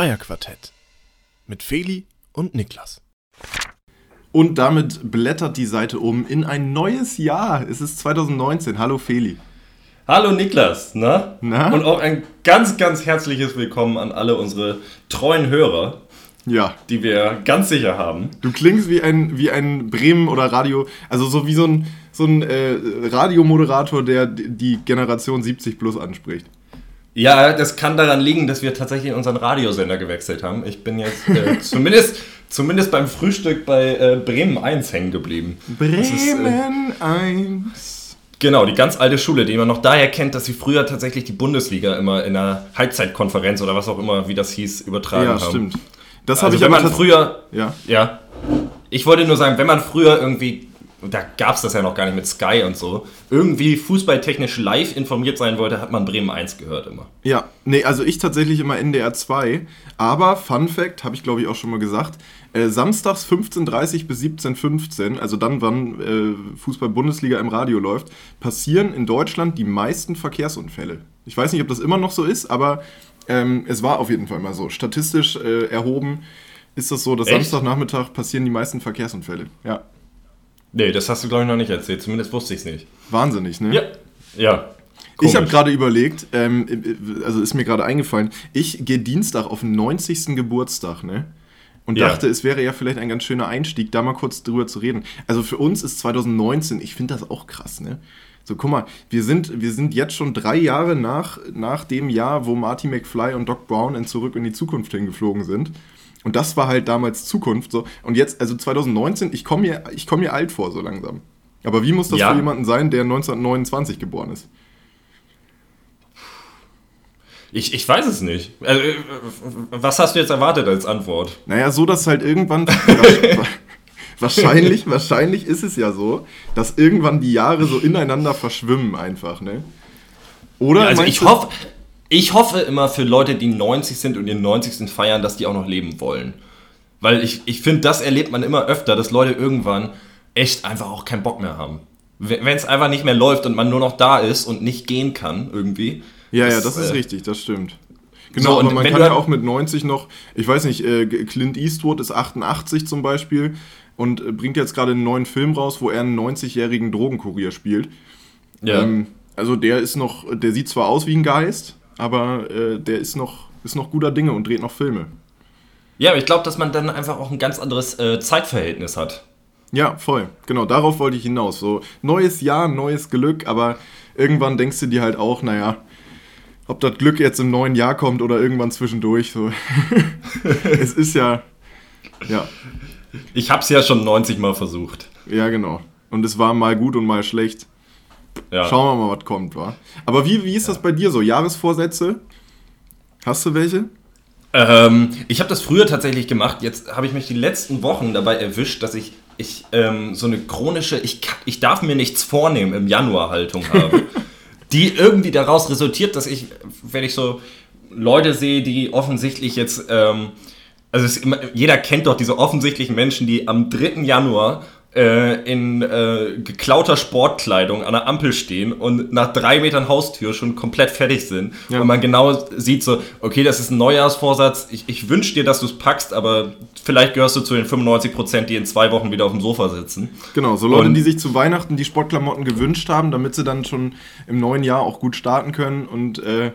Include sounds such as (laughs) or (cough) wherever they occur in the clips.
Zweierquartett mit Feli und Niklas. Und damit blättert die Seite um in ein neues Jahr. Es ist 2019. Hallo Feli. Hallo Niklas, na? Na? Und auch ein ganz, ganz herzliches Willkommen an alle unsere treuen Hörer, Ja, die wir ganz sicher haben. du klingst wie ein, wie ein Bremen oder Radio, also so wie so ein, so ein äh, Radiomoderator, der die Generation 70 plus anspricht. Ja, das kann daran liegen, dass wir tatsächlich unseren Radiosender gewechselt haben. Ich bin jetzt äh, (laughs) zumindest, zumindest beim Frühstück bei äh, Bremen 1 hängen geblieben. Das ist, äh, Bremen 1. Genau, die ganz alte Schule, die man noch daher kennt, dass sie früher tatsächlich die Bundesliga immer in einer Halbzeitkonferenz oder was auch immer, wie das hieß, übertragen Ja, haben. stimmt. Das habe Also ich wenn aber früher, Ja. ja, ich wollte nur sagen, wenn man früher irgendwie, da gab es das ja noch gar nicht mit Sky und so, irgendwie fußballtechnisch live informiert sein wollte, hat man Bremen 1 gehört immer. Ja, nee, also ich tatsächlich immer NDR 2. Aber Fun Fact, habe ich glaube ich auch schon mal gesagt, äh, samstags 15.30 bis 17.15, also dann, wann äh, Fußball-Bundesliga im Radio läuft, passieren in Deutschland die meisten Verkehrsunfälle. Ich weiß nicht, ob das immer noch so ist, aber ähm, es war auf jeden Fall mal so. Statistisch äh, erhoben ist das so, dass? Samstagnachmittag passieren die meisten Verkehrsunfälle. Ja, Nee, das hast du glaube ich noch nicht erzählt, zumindest wusste ich es nicht. wahnsinnig, ne? Ja, ja. Ich habe gerade überlegt, ähm, also ist mir gerade eingefallen, ich gehe Dienstag auf den 90. Geburtstag, ne? Und Ja. dachte, es wäre ja vielleicht ein ganz schöner Einstieg, da mal kurz drüber zu reden. Also für uns ist 2019, ich finde das auch krass, ne? So, guck mal, wir sind, wir sind jetzt schon drei Jahre nach, nach dem Jahr, wo Marty McFly und Doc Brown in Zurück in die Zukunft hingeflogen sind. Und das war halt damals Zukunft so. Und jetzt, also 2019, ich komme mir, ich komm mir alt vor so langsam. Aber wie muss das Ja. für jemanden sein, der 1929 geboren ist? Ich, ich weiß es nicht. Also, was hast du jetzt erwartet als Antwort? Naja, so dass halt irgendwann. (laughs) wahrscheinlich, wahrscheinlich ist es ja so, dass irgendwann die Jahre so ineinander verschwimmen einfach, ne? Oder? Also meinst ich hoffe, ich hoffe immer für Leute, die 90 sind und ihren 90. feiern, dass die auch noch leben wollen. Weil ich, ich finde, das erlebt man immer öfter, dass Leute irgendwann echt einfach auch keinen Bock mehr haben. Wenn es einfach nicht mehr läuft und man nur noch da ist und nicht gehen kann irgendwie. Ja, ja, das ist äh, richtig, das stimmt. Genau, So, und aber man kann ja auch mit 90 noch, ich weiß nicht, äh, Clint Eastwood ist 88 zum Beispiel und äh, bringt jetzt gerade einen neuen Film raus, wo er einen 90-jährigen Drogenkurier spielt. Ja. Ähm, also der ist noch, der sieht zwar aus wie ein Geist, aber äh, der ist noch, ist noch guter Dinge und dreht noch Filme. ja, aber ich glaube, dass man dann einfach auch ein ganz anderes äh, Zeitverhältnis hat. Ja, voll. Genau, darauf wollte ich hinaus. So, neues Jahr, neues Glück, aber irgendwann denkst du dir halt auch, naja, ob das Glück jetzt im neuen Jahr kommt oder irgendwann zwischendurch. So. (laughs) es ist ja, ja, Ich habe es ja schon 90 Mal versucht. ja, genau. Und es war mal gut und mal schlecht. Ja. Schauen wir mal, was kommt, wa? Aber wie, wie ist das bei dir so? Jahresvorsätze? Hast du welche? Ähm, ich habe das früher tatsächlich gemacht. Jetzt habe ich mich die letzten Wochen dabei erwischt, dass ich, ich ähm, so eine chronische, ich, ich darf mir nichts vornehmen im Januar Haltung (laughs) habe, die irgendwie daraus resultiert, dass ich, wenn ich so Leute sehe, die offensichtlich jetzt, ähm, also immer, jeder kennt doch diese offensichtlichen Menschen, die am 3. Januar äh, in äh, geklauter Sportkleidung an der Ampel stehen und nach drei Metern Haustür schon komplett fertig sind. Ja. Und man genau sieht so, okay, das ist ein Neujahrsvorsatz, ich, ich wünsche dir, dass du es packst, aber vielleicht gehörst du zu den 95%, die in zwei Wochen wieder auf dem Sofa sitzen. Genau, so Leute, Und- die sich zu Weihnachten die Sportklamotten gewünscht haben, damit sie dann schon im neuen Jahr auch gut starten können und äh,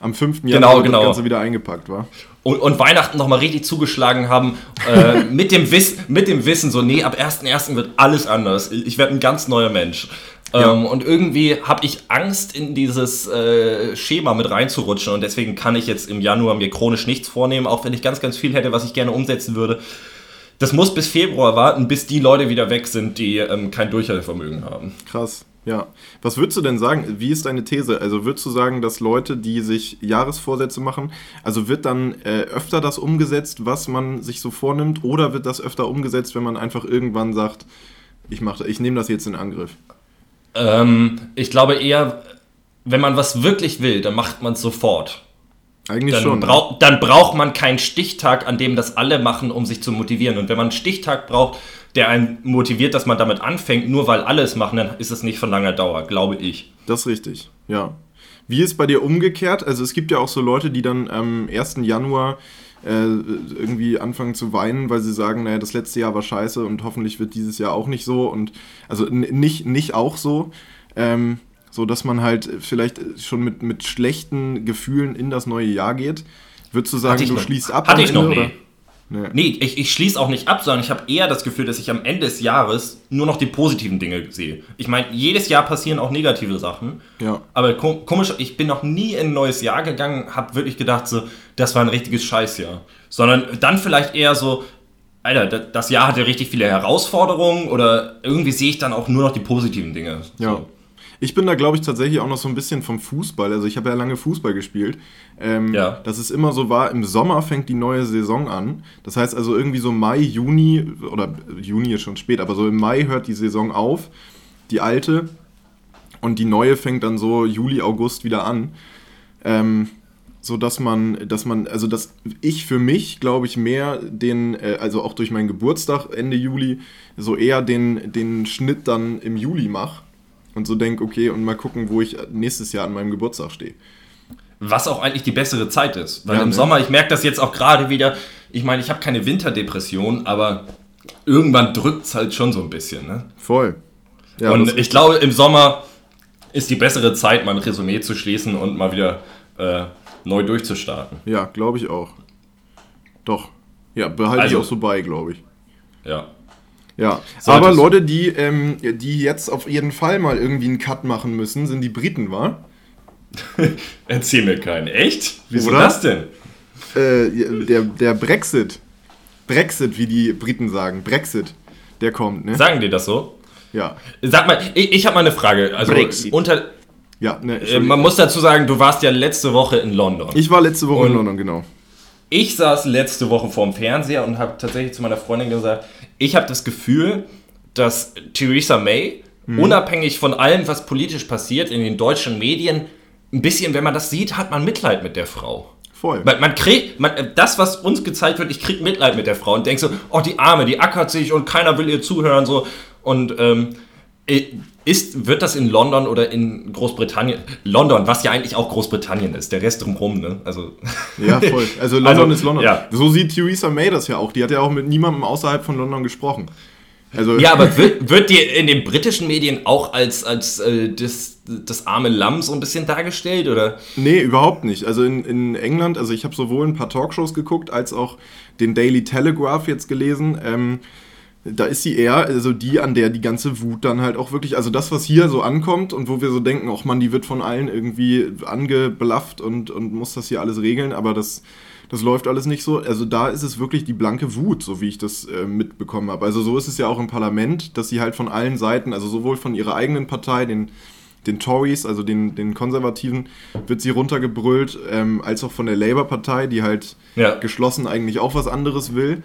am 5. Januar wird genau. das Ganze wieder eingepackt, war. Und, und Weihnachten nochmal richtig zugeschlagen haben, äh, (laughs) mit, dem Wiss, mit dem Wissen, so, nee, ab 1.1. wird alles anders. Ich, werde ein ganz neuer Mensch. Ja. Ähm, und irgendwie habe ich Angst, in dieses äh, Schema mit reinzurutschen. Und deswegen kann ich jetzt im Januar mir chronisch nichts vornehmen, auch wenn ich ganz, ganz viel hätte, was ich gerne umsetzen würde. Das muss bis Februar warten, bis die Leute wieder weg sind, die ähm, kein Durchhaltevermögen haben. Krass, ja. Was würdest du denn sagen? Wie ist deine These? Also würdest du sagen, dass Leute, die sich Jahresvorsätze machen, also wird dann äh, öfter das umgesetzt, was man sich so vornimmt, oder wird das öfter umgesetzt, wenn man einfach irgendwann sagt, ich mache, ich nehme das jetzt in Angriff? Ähm, ich glaube eher, wenn man was wirklich will, dann macht man es sofort. Eigentlich Dann, schon. ne? brau dann braucht man keinen Stichtag, an dem das alle machen, um sich zu motivieren. Und wenn man einen Stichtag braucht, der einen motiviert, dass man damit anfängt, nur weil alle es machen, dann ist es nicht von langer Dauer, glaube ich. Das ist richtig, ja. Wie ist bei dir umgekehrt? Also es gibt ja auch so Leute, die dann am 1. Januar äh, irgendwie anfangen zu weinen, weil sie sagen, naja, das letzte Jahr war scheiße und hoffentlich wird dieses Jahr auch nicht so und also nicht, nicht auch so. Ähm, so dass man halt vielleicht schon mit, mit schlechten Gefühlen in das neue Jahr geht. Würdest du sagen, du noch, schließt ab? Hatte ich Ende, noch nie. Oder? Nee, nee ich, ich schließe auch nicht ab, sondern ich habe eher das Gefühl, dass ich am Ende des Jahres nur noch die positiven Dinge sehe. Ich meine, jedes Jahr passieren auch negative Sachen. Ja. Aber komisch, ich bin noch nie in ein neues Jahr gegangen, habe wirklich gedacht, so, das war ein richtiges Scheißjahr. Sondern dann vielleicht eher so, Alter, das Jahr hatte richtig viele Herausforderungen oder irgendwie sehe ich dann auch nur noch die positiven Dinge. So. Ich bin da, glaube ich, tatsächlich auch noch so ein bisschen vom Fußball. Also ich habe ja lange Fußball gespielt. Ähm, ja. Dass es immer so war, im Sommer fängt die neue Saison an. Das heißt also irgendwie so Mai, Juni, oder Juni ist schon spät, aber so im Mai hört die Saison auf, die alte. Und die neue fängt dann so Juli, August wieder an. Ähm, so dass man, dass man, also dass ich für mich, glaube ich, mehr den, äh, also auch durch meinen Geburtstag Ende Juli, so eher den, den Schnitt dann im Juli mache und so denke, okay, und mal gucken, wo ich nächstes Jahr an meinem Geburtstag stehe. Was auch eigentlich die bessere Zeit ist. Weil ja, im ne? Sommer, ich merke das jetzt auch gerade wieder, ich meine, ich habe keine Winterdepression, aber irgendwann drückt es halt schon so ein bisschen. Ne? Voll. Ja, und ich glaube, im Sommer ist die bessere Zeit, mal ein Resümee zu schließen und mal wieder äh, neu durchzustarten. Ja, glaube ich auch. Doch. Ja, behalte also, ich auch so bei, glaube ich. Ja. Ja, so aber Leute, die, ähm, die jetzt auf jeden Fall mal irgendwie einen Cut machen müssen, sind die Briten, wa? (laughs) Erzähl mir keinen. Echt? Wieso Oder? das denn? Äh, der, der Brexit. Brexit, wie die Briten sagen. Brexit. Der kommt, ne? Sagen die das so? Ja. Sag mal, ich, ich habe mal eine Frage. Also Brexit. unter. Ja, ne, äh, man muss dazu sagen, du warst ja letzte Woche in London. Ich war letzte Woche und in London, genau. Ich saß letzte Woche vorm Fernseher und habe tatsächlich zu meiner Freundin gesagt, ich habe das Gefühl, dass Theresa May, mhm. unabhängig von allem, was politisch passiert in den deutschen Medien, ein bisschen, wenn man das sieht, hat man Mitleid mit der Frau. Voll. Man, man kriegt, man, das, was uns gezeigt wird, ich krieg Mitleid mit der Frau und denk so, oh, die Arme, die ackert sich und keiner will ihr zuhören, so. Und ähm, ist, wird das in London oder in Großbritannien, London, was ja eigentlich auch Großbritannien ist, der Rest drumherum, ne? Also, (laughs) ja, voll. Also London also, ist London. Ja. So sieht Theresa May das ja auch. Die hat ja auch mit niemandem außerhalb von London gesprochen. Also ja, aber wird, wird dir in den britischen Medien auch als, als äh, das, das arme Lamm so ein bisschen dargestellt, oder? Nee, überhaupt nicht. Also in, in England, also ich habe sowohl ein paar Talkshows geguckt, als auch den Daily Telegraph jetzt gelesen. Ähm, da ist sie eher, also die, an der die ganze Wut dann halt auch wirklich, also das, was hier so ankommt und wo wir so denken, ach man, die wird von allen irgendwie angeblafft und, und muss das hier alles regeln, aber das, das läuft alles nicht so. Also da ist es wirklich die blanke Wut, so wie ich das äh, mitbekommen habe. Also so ist es ja auch im Parlament, dass sie halt von allen Seiten, also sowohl von ihrer eigenen Partei, den, den Tories, also den, den Konservativen, wird sie runtergebrüllt, ähm, als auch von der Labour-Partei, die halt ja. geschlossen eigentlich auch was anderes will.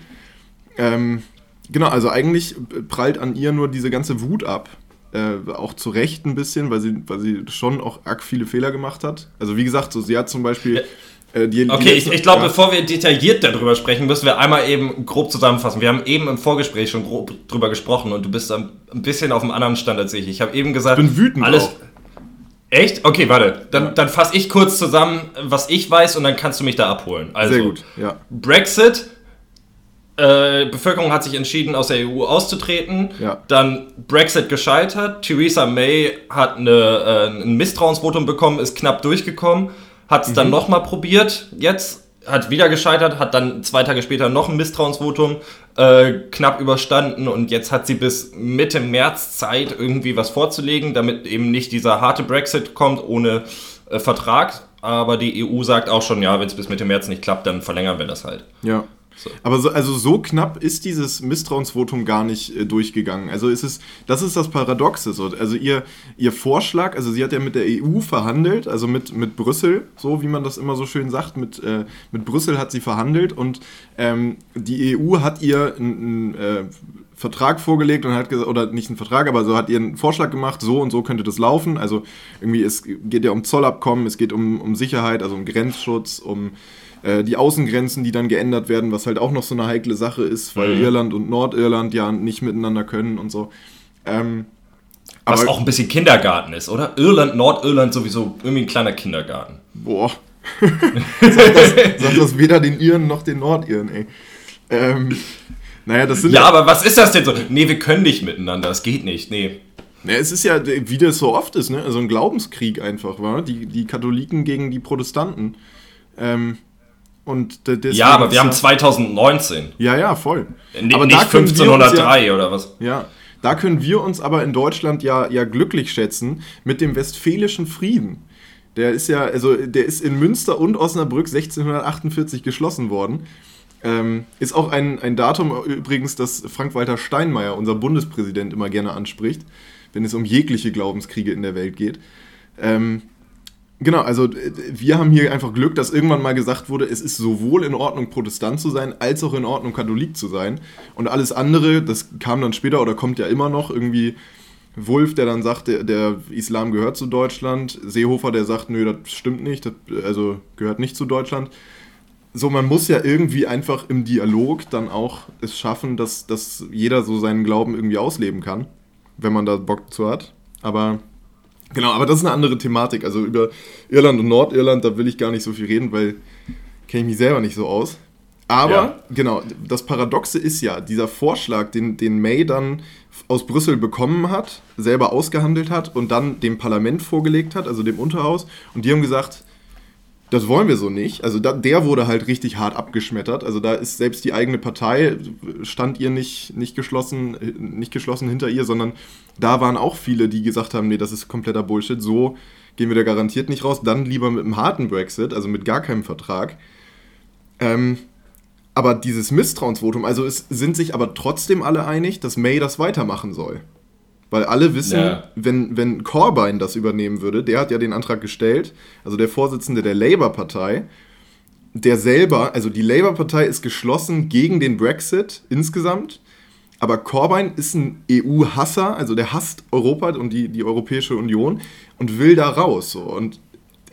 Ähm, Genau, also eigentlich prallt an ihr nur diese ganze Wut ab. Äh, auch zu Recht ein bisschen, weil sie, weil sie schon auch arg viele Fehler gemacht hat. Also wie gesagt, so sie hat zum Beispiel. Äh, die, okay, die ich, ich glaube, ja. bevor wir detailliert darüber sprechen, müssen wir einmal eben grob zusammenfassen. Wir haben eben im Vorgespräch schon grob drüber gesprochen und du bist ein bisschen auf einem anderen Stand als ich. Ich habe eben gesagt, ich bin wütend. Alles. Auch. Echt? Okay, warte. Dann, ja. dann fasse ich kurz zusammen, was ich weiß und dann kannst du mich da abholen. Also, Sehr gut, ja. Brexit äh, Bevölkerung hat sich entschieden, aus der EU auszutreten. Ja. Dann Brexit gescheitert. Theresa May hat eine, äh, ein Misstrauensvotum bekommen, ist knapp durchgekommen. Hat es mhm. dann nochmal probiert. Jetzt hat wieder gescheitert, hat dann zwei Tage später noch ein Misstrauensvotum äh, knapp überstanden und jetzt hat sie bis Mitte März Zeit, irgendwie was vorzulegen, damit eben nicht dieser harte Brexit kommt ohne äh, Vertrag. Aber die EU sagt auch schon, ja, wenn es bis Mitte März nicht klappt, dann verlängern wir das halt. Ja. So. Aber so, also so knapp ist dieses Misstrauensvotum gar nicht äh, durchgegangen. Also ist es, das ist das Paradoxe. So. Also ihr, ihr Vorschlag, also sie hat ja mit der EU verhandelt, also mit, mit Brüssel, so wie man das immer so schön sagt, mit, äh, mit Brüssel hat sie verhandelt und ähm, die EU hat ihr einen äh, Vertrag vorgelegt und hat gesagt, oder nicht einen Vertrag, aber so hat ihr einen Vorschlag gemacht, so und so könnte das laufen. Also irgendwie, es geht ja um Zollabkommen, es geht um, um Sicherheit, also um Grenzschutz, um äh, die Außengrenzen, die dann geändert werden, was halt auch noch so eine heikle Sache ist, weil mhm. Irland und Nordirland ja nicht miteinander können und so. Ähm, Was Aber- auch ein bisschen Kindergarten ist, oder? Irland, Nordirland sowieso irgendwie ein kleiner Kindergarten. Boah. (laughs) sag, das, sag das weder den Iren noch den Nordiren, ey. Ähm, naja, das sind Ja, aber was ist das denn so? Nee, wir können nicht miteinander, das geht nicht. Nee. Ja, es ist ja, wie das so oft ist, ne? Also ein Glaubenskrieg einfach, war. Die, die Katholiken gegen die Protestanten. Ähm, und Ja, aber wir haben ja- 2019. Ja, ja, voll. Nee, aber nicht da können wir uns 1503 oder was? Ja, ja, da können wir uns aber in Deutschland ja, ja glücklich schätzen mit dem Westfälischen Frieden. Der ist ja, also der ist in Münster und Osnabrück 1648 geschlossen worden. Ähm, ist auch ein, ein Datum übrigens, das Frank-Walter Steinmeier, unser Bundespräsident, immer gerne anspricht, wenn es um jegliche Glaubenskriege in der Welt geht. Ähm, genau, also äh, wir haben hier einfach Glück, dass irgendwann mal gesagt wurde, es ist sowohl in Ordnung, Protestant zu sein, als auch in Ordnung, Katholik zu sein. Und alles andere, das kam dann später oder kommt ja immer noch irgendwie. Wulff, der dann sagt, der, der Islam gehört zu Deutschland. Seehofer, der sagt, nö, das stimmt nicht, das also gehört nicht zu Deutschland. So, man muss ja irgendwie einfach im Dialog dann auch es schaffen, dass, dass jeder so seinen Glauben irgendwie ausleben kann, wenn man da Bock zu hat. Aber genau, aber das ist eine andere Thematik. Also über Irland und Nordirland, da will ich gar nicht so viel reden, weil kenne ich mich selber nicht so aus. Aber Ja. genau, das Paradoxe ist ja, dieser Vorschlag, den, den May dann aus Brüssel bekommen hat, selber ausgehandelt hat und dann dem Parlament vorgelegt hat, also dem Unterhaus, und die haben gesagt, das wollen wir so nicht. Also da, der wurde halt richtig hart abgeschmettert. Also da ist selbst die eigene Partei, stand ihr nicht, nicht, geschlossen, nicht geschlossen hinter ihr, sondern da waren auch viele, die gesagt haben, nee, das ist kompletter Bullshit, so gehen wir da garantiert nicht raus. Dann lieber mit einem harten Brexit, also mit gar keinem Vertrag. Ähm, aber dieses Misstrauensvotum, also es sind sich aber trotzdem alle einig, dass May das weitermachen soll. Weil alle wissen, Ja. wenn, wenn Corbyn das übernehmen würde, der hat ja den Antrag gestellt, also der Vorsitzende der Labour-Partei, der selber, also die Labour-Partei ist geschlossen gegen den Brexit insgesamt, aber Corbyn ist ein EU-Hasser, also der hasst Europa und die, die Europäische Union und will da raus. So. Und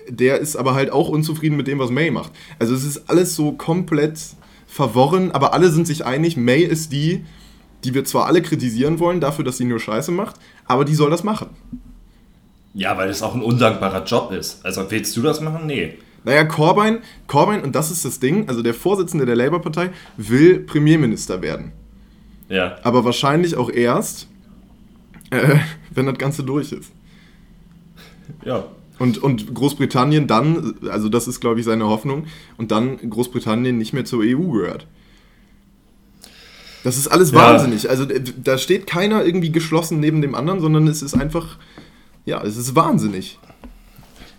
der ist aber halt auch unzufrieden mit dem, was May macht. Also es ist alles so komplett verworren, aber alle sind sich einig, May ist die, die wir zwar alle kritisieren wollen dafür, dass sie nur Scheiße macht, aber die soll das machen. Ja, weil das auch ein undankbarer Job ist. Also willst du das machen? Nee. Naja, Corbyn, Corbyn, und das ist das Ding, also der Vorsitzende der Labour-Partei will Premierminister werden. Ja. Aber wahrscheinlich auch erst, äh, (laughs) wenn das Ganze durch ist. Ja. Und, und Großbritannien dann, also das ist, glaube ich, seine Hoffnung, und dann Großbritannien nicht mehr zur EU gehört. Das ist alles Ja. wahnsinnig. Also da steht keiner irgendwie geschlossen neben dem anderen, sondern es ist einfach, ja, es ist wahnsinnig.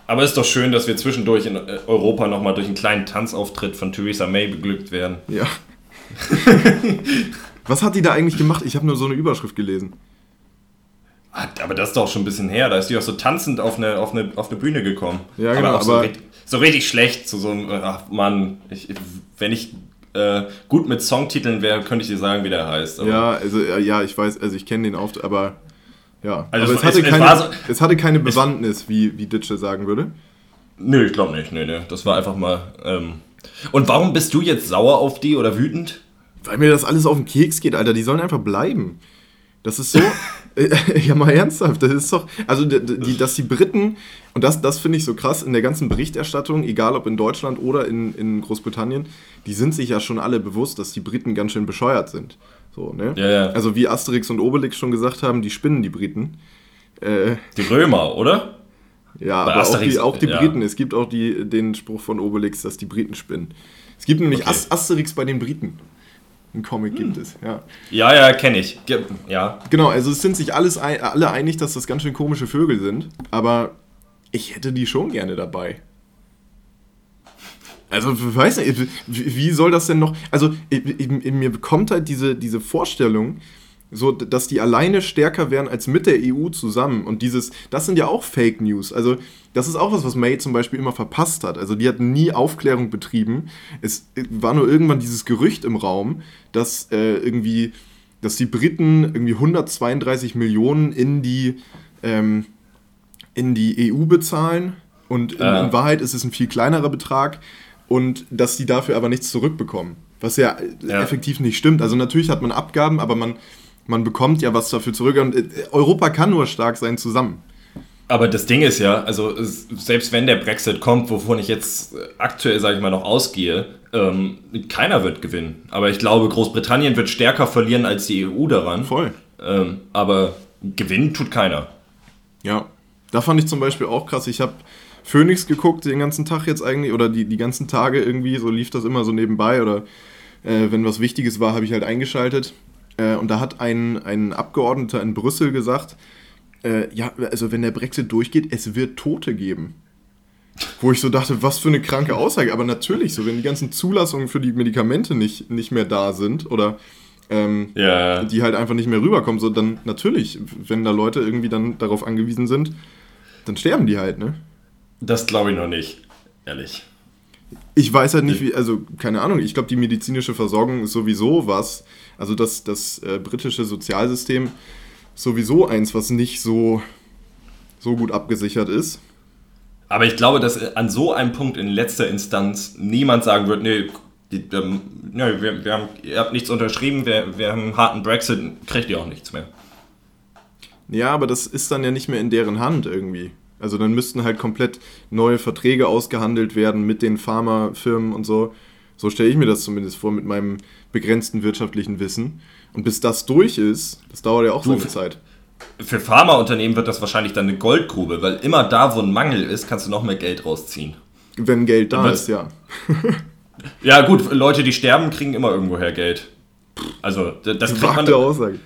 Aber es ist doch schön, dass wir zwischendurch in äh, Europa nochmal durch einen kleinen Tanzauftritt von Theresa May beglückt werden. Ja. (laughs) Was hat die da eigentlich gemacht? Ich habe nur so eine Überschrift gelesen. Ah, Aber das ist doch schon ein bisschen her. Da ist die auch so tanzend auf eine, auf eine, auf eine Bühne gekommen. Ja, genau, auch so, aber- richtig, so richtig schlecht. Zu so einem, ach Mann, ich, wenn ich äh, gut mit Songtiteln wäre, könnte ich dir sagen, wie der heißt. Aber Ja, also äh, ja, ich weiß, also ich kenne den Auftritt, aber ja. Also aber es- es hatte, es- keine, so- es hatte keine Bewandtnis, wie, wie Ditsche sagen würde. Nö, ich glaube nicht. Nee, nee. Das war einfach mal. Ähm. Und warum bist du jetzt sauer auf die oder wütend? Weil mir das alles auf den Keks geht, Alter. Die sollen einfach bleiben. Das ist so. (laughs) äh, (laughs) ja, mal ernsthaft. Das ist doch. Also, die, dass die Briten. Und das, das finde ich so krass in der ganzen Berichterstattung, egal ob in Deutschland oder in, in Großbritannien, die sind sich ja schon alle bewusst, dass die Briten ganz schön bescheuert sind. So, ne? Ja, ja. Also, wie Asterix und Obelix schon gesagt haben, die spinnen die Briten. Äh, Die Römer, oder? ja, Bei aber auch Asterix, die, auch die ja. Briten. Es gibt auch die, den Spruch von Obelix, dass die Briten spinnen. Es gibt nämlich Okay. As Asterix bei den Briten. Ein Comic gibt es, ja. Ja, ja, kenne ich. Ge- Ja. Genau, also es sind sich alles alle einig, dass das ganz schön komische Vögel sind, aber ich hätte die schon gerne dabei. Also, ich weiß nicht, wie soll das denn noch. Also, ich, ich, in mir kommt halt diese, diese Vorstellung, so, dass die alleine stärker wären als mit der EU zusammen. Und dieses, das sind ja auch Fake News. Also, das ist auch was, was May zum Beispiel immer verpasst hat. Also, die hat nie Aufklärung betrieben. Es war nur irgendwann dieses Gerücht im Raum, dass äh, irgendwie, dass die Briten irgendwie 132 Millionen in die, ähm, in die EU bezahlen. Und in, Ah. in Wahrheit ist es ein viel kleinerer Betrag. Und dass die dafür aber nichts zurückbekommen. Was ja, äh, Ja. effektiv nicht stimmt. Also natürlich hat man Abgaben, aber man, Man bekommt ja was dafür zurück und äh, Europa kann nur stark sein zusammen. Aber das Ding ist ja, also selbst wenn der Brexit kommt, wovon ich jetzt aktuell, sage ich mal, noch ausgehe, ähm, keiner wird gewinnen. Aber ich glaube, Großbritannien wird stärker verlieren als die EU daran. Voll. Ähm, aber gewinnen tut keiner. Ja, da fand ich zum Beispiel auch krass. Ich habe Phoenix geguckt den ganzen Tag jetzt eigentlich oder die, die ganzen Tage irgendwie, so lief das immer so nebenbei oder äh, wenn was Wichtiges war, habe ich halt eingeschaltet. Äh, und da hat ein, ein Abgeordneter in Brüssel gesagt, äh, ja, also wenn der Brexit durchgeht, es wird Tote geben. Wo ich so dachte, was für eine kranke Aussage. Aber natürlich so, wenn die ganzen Zulassungen für die Medikamente nicht, nicht mehr da sind oder ähm, ja. die halt einfach nicht mehr rüberkommen, so dann natürlich, wenn da Leute irgendwie dann darauf angewiesen sind, dann sterben die halt, ne? Das glaube ich noch nicht, ehrlich. Ich weiß halt nicht, wie, also keine Ahnung, ich glaube, die medizinische Versorgung ist sowieso was, also das, das äh, britische Sozialsystem sowieso eins, was nicht so, so gut abgesichert ist. Aber ich glaube, dass an so einem Punkt in letzter Instanz niemand sagen wird, nee, die, ähm, ja, wir, wir haben, ihr habt nichts unterschrieben, wir, wir haben einen harten Brexit, kriegt ihr auch nichts mehr. Ja, aber das ist dann ja nicht mehr in deren Hand irgendwie. Also dann müssten halt komplett neue Verträge ausgehandelt werden mit den Pharmafirmen und so. So stelle ich mir das zumindest vor mit meinem begrenzten wirtschaftlichen Wissen. Und bis das durch ist, das dauert ja auch so eine Zeit. Für Pharmaunternehmen wird das wahrscheinlich dann eine Goldgrube, weil immer da, wo ein Mangel ist, kannst du noch mehr Geld rausziehen. Wenn Geld da ist, ja. (laughs) ja, gut, Leute, die sterben, kriegen immer irgendwoher Geld. Also, das kriegt man. Aussage.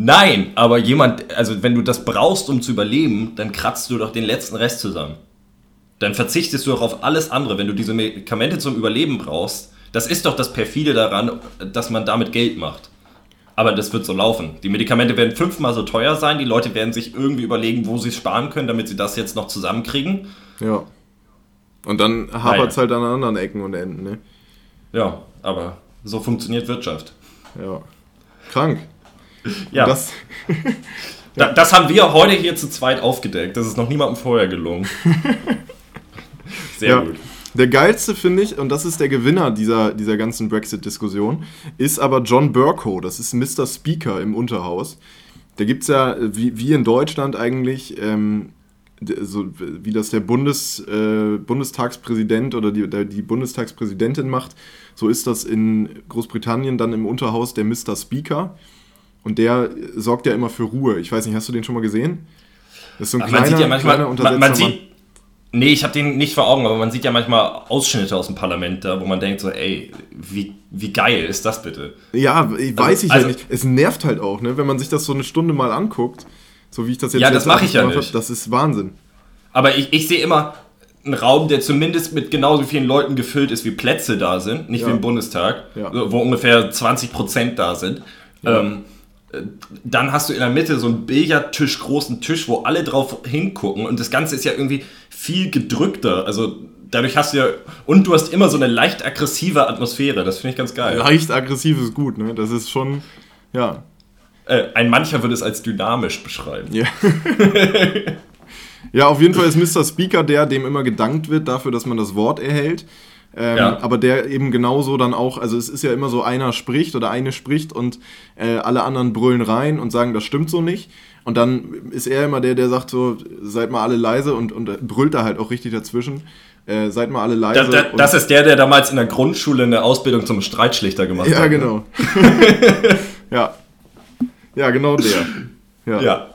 Nein, aber jemand, also wenn du das brauchst, um zu überleben, dann kratzt du doch den letzten Rest zusammen. Dann verzichtest du doch auf alles andere, wenn du diese Medikamente zum Überleben brauchst. Das ist doch das perfide daran, dass man damit Geld macht. Aber das wird so laufen. Die Medikamente werden fünfmal so teuer sein. Die Leute werden sich irgendwie überlegen, wo sie sparen können, damit sie das jetzt noch zusammenkriegen. Ja. Und dann hapert es halt an anderen Ecken und Enden, ne? Ja, aber so funktioniert Wirtschaft. Ja. Krank. Ja. Das, (laughs) ja. das haben wir heute hier zu zweit aufgedeckt. Das ist noch niemandem vorher gelungen. (laughs) Sehr ja. gut. Der geilste finde ich, und das ist der Gewinner dieser, dieser ganzen Brexit-Diskussion, ist aber John Burko. Das ist Mr. Speaker im Unterhaus. Da gibt es ja, wie, wie in Deutschland eigentlich, ähm, so, wie das der Bundes, äh, Bundestagspräsident oder die, der, die Bundestagspräsidentin macht, so ist das in Großbritannien dann im Unterhaus der Mr. Speaker. Und der sorgt ja immer für Ruhe. Ich weiß nicht, hast du den schon mal gesehen? Das ist so ein kleiner, man sieht ja manchmal, man, man sieht, Nee, ich habe den nicht vor Augen, aber man sieht ja manchmal Ausschnitte aus dem Parlament da, wo man denkt so, ey, wie, wie geil ist das bitte? Ja, ich weiß also, ich also, ja nicht. Es nervt halt auch, ne, wenn man sich das so eine Stunde mal anguckt, so wie ich das jetzt Ja, das mache ich ja nicht. Hab, das ist Wahnsinn. Aber ich, ich sehe immer einen Raum, der zumindest mit genauso vielen Leuten gefüllt ist, wie Plätze da sind, nicht ja. wie im Bundestag, ja. wo ungefähr 20 Prozent da sind. Ja. Ähm, dann hast du in der Mitte so einen Billardtisch, großen Tisch, wo alle drauf hingucken und das Ganze ist ja irgendwie viel gedrückter. Also dadurch hast du ja, und du hast immer so eine leicht aggressive Atmosphäre, das finde ich ganz geil. Leicht aggressiv ist gut, ne? Das ist schon, ja. Äh, ein mancher würde es als dynamisch beschreiben. Ja. (laughs) ja, auf jeden Fall ist Mr. Speaker der, dem immer gedankt wird dafür, dass man das Wort erhält. Ähm, ja. Aber der eben genauso dann auch, also es ist ja immer so, einer spricht oder eine spricht und äh, alle anderen brüllen rein und sagen, das stimmt so nicht. Und dann ist er immer der, der sagt so, seid mal alle leise und, und brüllt da halt auch richtig dazwischen. Äh, seid mal alle leise. Da, da, das ist der, der damals in der Grundschule eine Ausbildung zum Streitschlichter gemacht ja, hat. Ja, genau. (laughs) ja. Ja, genau der. Ja. ja.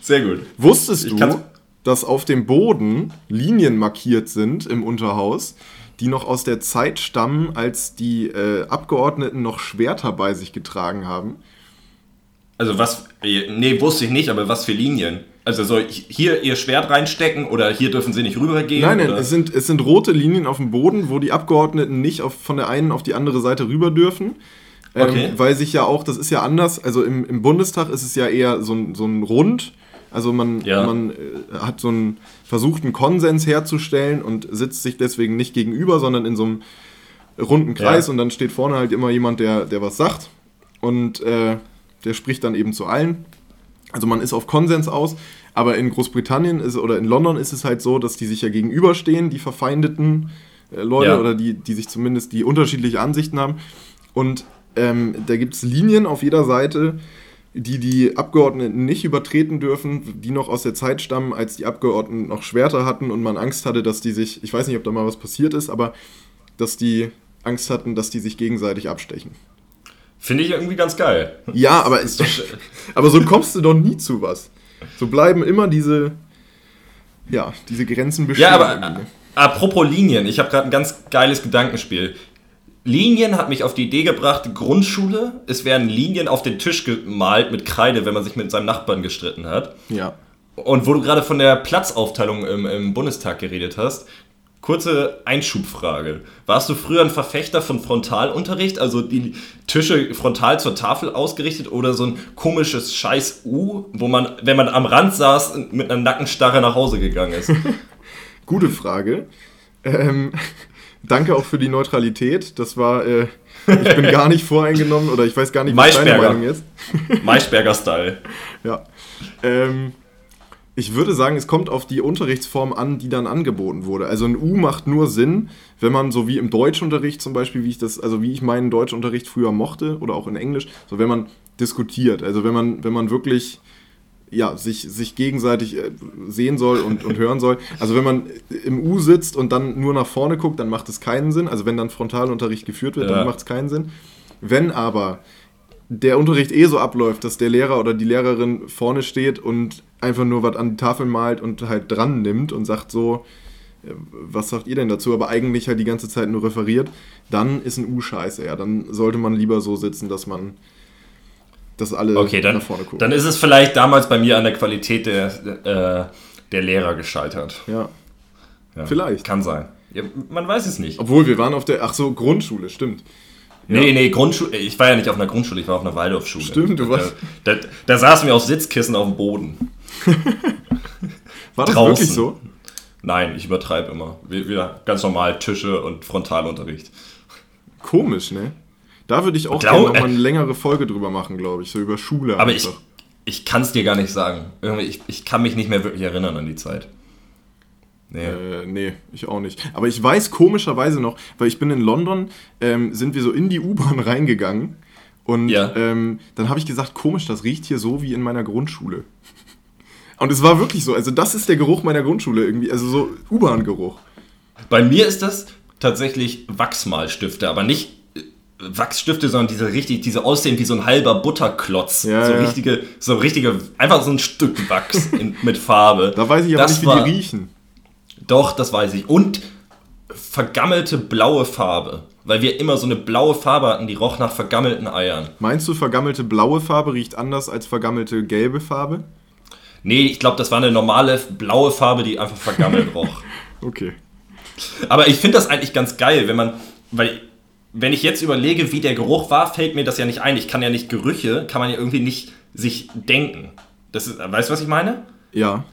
sehr gut. Wusstest ich du, dass auf dem Boden Linien markiert sind im Unterhaus, die noch aus der Zeit stammen, als die äh, Abgeordneten noch Schwerter bei sich getragen haben. Also was, nee, wusste ich nicht, aber was für Linien? Also soll hier ihr Schwert reinstecken oder hier dürfen sie nicht rübergehen? Nein, nein, es sind, es sind rote Linien auf dem Boden, wo die Abgeordneten nicht auf, von der einen auf die andere Seite rüber dürfen. Ähm, okay. Weil sich ja auch, das ist ja anders, also im, im Bundestag ist es ja eher so ein, so ein Rund, also man, ja. man äh, hat so einen versuchten Konsens herzustellen und sitzt sich deswegen nicht gegenüber, sondern in so einem runden Kreis ja. und dann steht vorne halt immer jemand, der, der was sagt und äh, der spricht dann eben zu allen. Also man ist auf Konsens aus, aber in Großbritannien ist, oder in London ist es halt so, dass die sich ja gegenüberstehen, die verfeindeten äh, Leute ja. oder die, die sich zumindest die unterschiedliche Ansichten haben. Und ähm, da gibt es Linien auf jeder Seite, die die Abgeordneten nicht übertreten dürfen, die noch aus der Zeit stammen, als die Abgeordneten noch Schwerter hatten und man Angst hatte, dass die sich, ich weiß nicht, ob da mal was passiert ist, aber dass die Angst hatten, dass die sich gegenseitig abstechen. Finde ich irgendwie ganz geil. Ja, aber, ist doch, (laughs) aber so kommst du doch nie zu was. So bleiben immer diese, ja, diese Grenzen bestehen. Ja, aber äh, apropos Linien, ich habe gerade ein ganz geiles Gedankenspiel. Linien hat mich auf die Idee gebracht, Grundschule, es werden Linien auf den Tisch gemalt mit Kreide, wenn man sich mit seinem Nachbarn gestritten hat. Ja. Und wo du gerade von der Platzaufteilung im, im Bundestag geredet hast, kurze Einschubfrage. Warst du früher ein Verfechter von Frontalunterricht, also die Tische frontal zur Tafel ausgerichtet oder so ein komisches Scheiß U, wo man, wenn man am Rand saß, mit einer Nackenstarre nach Hause gegangen ist? (laughs) Gute Frage. Ähm, danke auch für die Neutralität. Das war, äh, ich bin gar nicht voreingenommen oder ich weiß gar nicht, was deine Meinung ist. (laughs) Maischberger-Style. Ja. Ähm, ich würde sagen, es kommt auf die Unterrichtsform an, die dann angeboten wurde. Also ein U macht nur Sinn, wenn man so wie im Deutschunterricht zum Beispiel, wie ich das, also wie ich meinen Deutschunterricht früher mochte oder auch in Englisch, so wenn man diskutiert, also wenn man, wenn man wirklich ja, sich, sich gegenseitig äh, sehen soll und, und hören soll. Also wenn man im U sitzt und dann nur nach vorne guckt, dann macht es keinen Sinn. Also wenn dann Frontalunterricht geführt wird, ja. dann macht es keinen Sinn. Wenn aber der Unterricht eh so abläuft, dass der Lehrer oder die Lehrerin vorne steht und einfach nur was an die Tafel malt und halt dran nimmt und sagt so, äh, was sagt ihr denn dazu, aber eigentlich halt die ganze Zeit nur referiert, dann ist ein U scheiße, ja. Dann sollte man lieber so sitzen, dass man dass alle okay, dann, nach vorne gucken. Dann ist es vielleicht damals bei mir an der Qualität der, äh, der Lehrer gescheitert. Ja. ja. Vielleicht. Kann sein. Ja, man weiß es nicht. Obwohl, wir waren auf der, ach so, Grundschule, stimmt. Ja. Nee, nee, Grundschule. Ich war ja nicht auf einer Grundschule, ich war auf einer Waldorfschule. Stimmt, du warst. Da, da, da saßen wir auf Sitzkissen auf dem Boden. (laughs) war das Draußen. wirklich so? Nein, ich übertreibe immer. Wieder ganz normal Tische und Frontalunterricht. Komisch, ne? Da würde ich auch gerne nochmal eine längere Folge drüber machen, glaube ich, so über Schule. Aber einfach. ich, ich kann es dir gar nicht sagen. Irgendwie, ich, ich kann mich nicht mehr wirklich erinnern an die Zeit. Nee. Äh, nee, ich auch nicht. Aber ich weiß komischerweise noch, weil ich bin in London, ähm, sind wir so in die U-Bahn (laughs) reingegangen und ja. ähm, dann habe ich gesagt, komisch, das riecht hier so wie in meiner Grundschule. (laughs) Und es war wirklich so, also das ist der Geruch meiner Grundschule irgendwie, also so U-Bahn-Geruch. Bei mir ist das tatsächlich Wachsmalstifte, aber nicht Wachsstifte, sondern diese richtig, diese aussehen wie so ein halber Butterklotz. Ja, so ja. richtige, so richtige, einfach so ein Stück Wachs (laughs) in, mit Farbe. Da weiß ich aber das nicht, wie war, die riechen. Doch, das weiß ich. Und vergammelte blaue Farbe. Weil wir immer so eine blaue Farbe hatten, die roch nach vergammelten Eiern. Meinst du, vergammelte blaue Farbe riecht anders als vergammelte gelbe Farbe? Nee, ich glaube, das war eine normale blaue Farbe, die einfach vergammelt (laughs) roch. okay. Aber ich finde das eigentlich ganz geil, wenn man, weil wenn ich jetzt überlege, wie der Geruch war, fällt mir das ja nicht ein. Ich kann ja nicht Gerüche, kann man ja irgendwie nicht sich denken. Das ist, weißt du, was ich meine? Ja.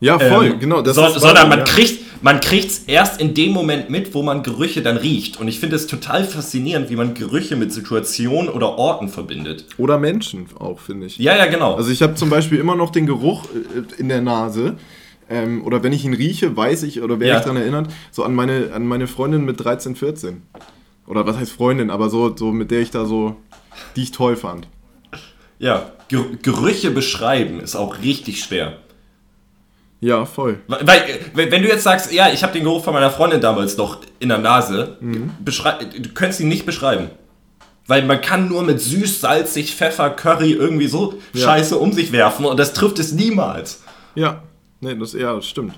Ja, voll, ähm, genau. So, sondern man ja. kriegt man kriegt's erst in dem Moment mit, wo man Gerüche dann riecht. Und ich finde es total faszinierend, wie man Gerüche mit Situationen oder Orten verbindet. Oder Menschen auch, finde ich. Ja, ja, genau. Also ich habe zum Beispiel immer noch den Geruch äh, in der Nase. Ähm, oder wenn ich ihn rieche, weiß ich oder werde ja. ich daran erinnert, so an meine, an meine Freundin mit 13, 14. Oder was heißt Freundin, aber so, so mit der ich da so, die ich toll fand. Ja, Ger Gerüche beschreiben ist auch richtig schwer. Ja, voll. Weil, wenn du jetzt sagst, ja, ich habe den Geruch von meiner Freundin damals noch in der Nase, mhm. du könntest ihn nicht beschreiben. Weil man kann nur mit süß, salzig, Pfeffer, Curry irgendwie so ja. Scheiße um sich werfen und das trifft es niemals. Ja, nee, das, ja, das stimmt.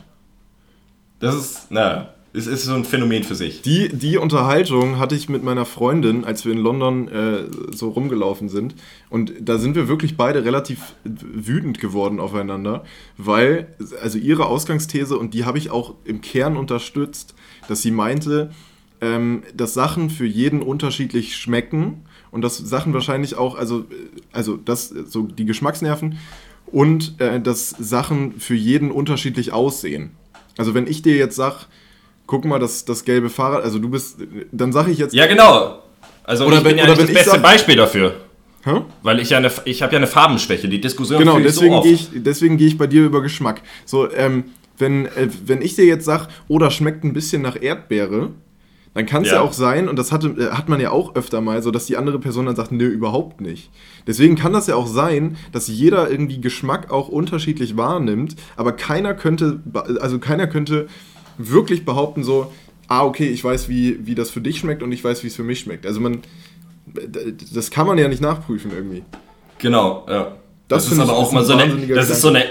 Das ist, naja. Es ist so ein Phänomen für sich. Die, die Unterhaltung hatte ich mit meiner Freundin, als wir in London äh, so rumgelaufen sind. Und da sind wir wirklich beide relativ wütend geworden aufeinander, weil, also ihre Ausgangsthese, und die habe ich auch im Kern unterstützt, dass sie meinte, ähm, dass Sachen für jeden unterschiedlich schmecken und dass Sachen wahrscheinlich auch, also, also das, so die Geschmacksnerven und äh, dass Sachen für jeden unterschiedlich aussehen. Also wenn ich dir jetzt sage, guck mal, das, das gelbe Fahrrad, also du bist, dann sage ich jetzt... Ja, genau. Also oder ich wenn, bin ja nicht das beste sag, Beispiel dafür. Hä? Weil ich ja eine, ich habe ja eine Farbenschwäche, die Diskussion Genau, deswegen so gehe ich, deswegen gehe ich bei dir über Geschmack. So, ähm, wenn, äh, wenn ich dir jetzt sage, oh, das schmeckt ein bisschen nach Erdbeere, dann kann es ja. Ja. auch sein, und das hatte, äh, hat man ja auch öfter mal, so dass die andere Person dann sagt, nö, überhaupt nicht. Deswegen kann das ja auch sein, dass jeder irgendwie Geschmack auch unterschiedlich wahrnimmt, aber keiner könnte, also keiner könnte wirklich behaupten so, ah, okay, ich weiß, wie, wie das für dich schmeckt und ich weiß, wie es für mich schmeckt. Also man, das kann man ja nicht nachprüfen irgendwie. Genau, ja. Das Das, ist ich aber ist auch mal so eine, das ist so eine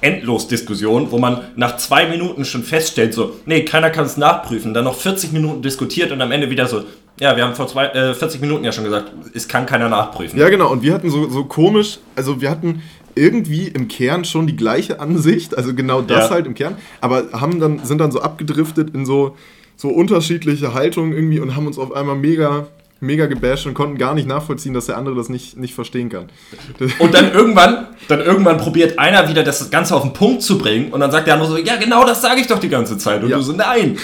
Endlos-Diskussion, wo man nach zwei Minuten schon feststellt, so, nee, keiner kann es nachprüfen, dann noch 40 Minuten diskutiert und am Ende wieder so, ja, wir haben vor zwei, äh, 40 Minuten ja schon gesagt, es kann keiner nachprüfen. Ja, genau. Und wir hatten so, so komisch, also wir hatten irgendwie im Kern schon die gleiche Ansicht, also genau das Ja. halt im Kern, aber haben dann, sind dann so abgedriftet in so, so unterschiedliche Haltungen irgendwie und haben uns auf einmal mega, mega gebasht und konnten gar nicht nachvollziehen, dass der andere das nicht, nicht verstehen kann. (laughs) Und dann irgendwann, dann irgendwann probiert einer wieder das Ganze auf den Punkt zu bringen und dann sagt der andere so, ja genau das sage ich doch die ganze Zeit. Und Ja. du so, nein.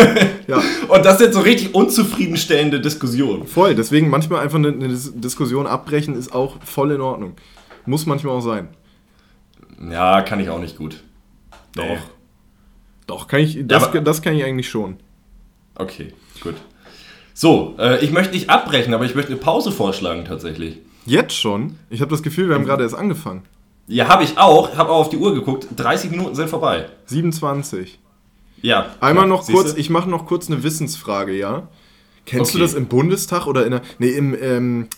(laughs) ja, Und das sind so richtig unzufriedenstellende Diskussionen. voll. Deswegen manchmal einfach eine, eine Dis- Diskussion abbrechen ist auch voll in Ordnung. Muss manchmal auch sein. Ja, kann ich auch nicht gut. Doch. Nee. Doch, kann ich, das, aber- das kann ich eigentlich schon. Okay, gut. So, äh, ich möchte nicht abbrechen, aber ich möchte eine Pause vorschlagen tatsächlich. Jetzt schon? Ich habe das Gefühl, wir haben gerade erst angefangen. Ja, habe ich auch. Habe auch auf die Uhr geguckt. 30 Minuten sind vorbei. 27. Ja. Einmal ja, noch siehste? kurz, ich mache noch kurz eine Wissensfrage, ja? Kennst du Okay. das im Bundestag oder in der, nee, im, ähm,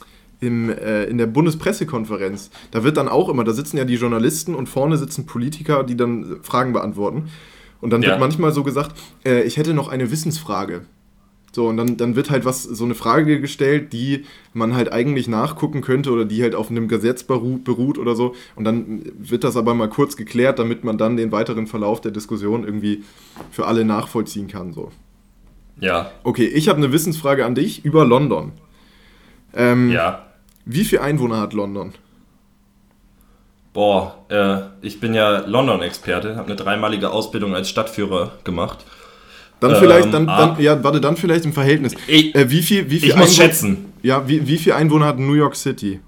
im, äh, in der Bundespressekonferenz? Da wird dann auch immer, da sitzen ja die Journalisten und vorne sitzen Politiker, die dann Fragen beantworten. Und dann Ja. wird manchmal so gesagt, äh, ich hätte noch eine Wissensfrage. So, und dann, dann wird halt was, so eine Frage gestellt, die man halt eigentlich nachgucken könnte oder die halt auf einem Gesetz beru beruht oder so. Und dann wird das aber mal kurz geklärt, damit man dann den weiteren Verlauf der Diskussion irgendwie für alle nachvollziehen kann. So. Ja, Okay, ich habe eine Wissensfrage an dich über London. Ähm, ja. Wie viele Einwohner hat London? Boah, äh, ich bin ja London-Experte, habe eine dreimalige Ausbildung als Stadtführer gemacht. Dann Ähm, vielleicht, dann, ah. dann, ja, warte, dann vielleicht im Verhältnis. Ich- äh, wie viel, wie viel Ich muss Einwohner- schätzen. Ja, wie, wie viel Einwohner hat New York City?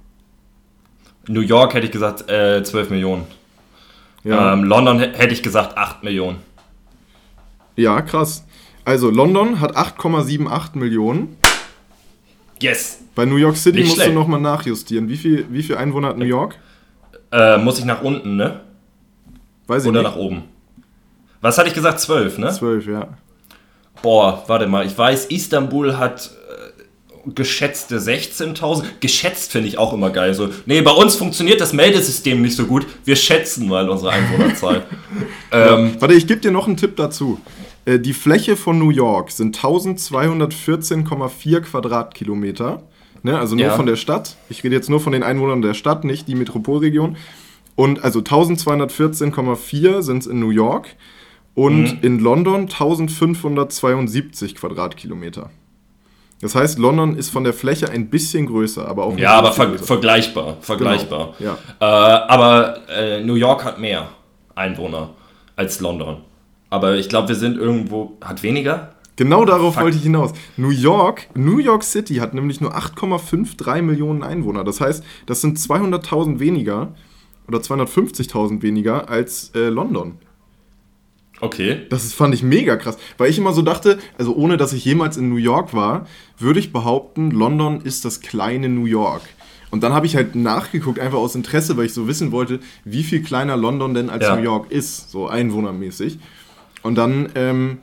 New York hätte ich gesagt äh, 12 Millionen. Ja, Ähm, London hä- hätte ich gesagt 8 Millionen. ja krass. Also London hat 8,78 Millionen. Yes! Bei New York City Nicht musst schlecht. du nochmal nachjustieren. Wie viel, wie viel Einwohner hat New York? Äh, muss ich nach unten, ne? Weiß ich Oder nicht. nach oben? Was hatte ich gesagt? 12, ne? 12, ja. Boah, warte mal, ich weiß, Istanbul hat äh, geschätzte 16.000. Geschätzt finde ich auch immer geil. So, nee, bei uns funktioniert das Meldesystem nicht so gut. Wir schätzen mal unsere Einwohnerzahl. (laughs) ähm, Warte, ich gebe dir noch einen Tipp dazu. Äh, Die Fläche von New York sind 1214,4 Quadratkilometer. Ne, also nur Ja. von der Stadt. Ich rede jetzt nur von den Einwohnern der Stadt, nicht die Metropolregion. Und also 1214,4 sind es in New York und Mhm. in London 1572 Quadratkilometer. Das heißt, London ist von der Fläche ein bisschen größer, aber auch nicht ja, so aber ver vergleichbar. Vergleichbar. Genau, ja. Äh, aber äh, New York hat mehr Einwohner als London. Aber ich glaube, wir sind irgendwo. Hat weniger? Genau darauf Fuck. wollte ich hinaus. New York, New York City hat nämlich nur 8,53 Millionen Einwohner. Das heißt, das sind 200.000 weniger oder 250.000 weniger als äh, London. Okay. Das ist, fand ich mega krass, weil ich immer so dachte, also ohne dass ich jemals in New York war, würde ich behaupten, London ist das kleine New York. Und dann habe ich halt nachgeguckt, einfach aus Interesse, weil ich so wissen wollte, wie viel kleiner London denn als Ja. New York ist, so einwohnermäßig. Und dann, ähm,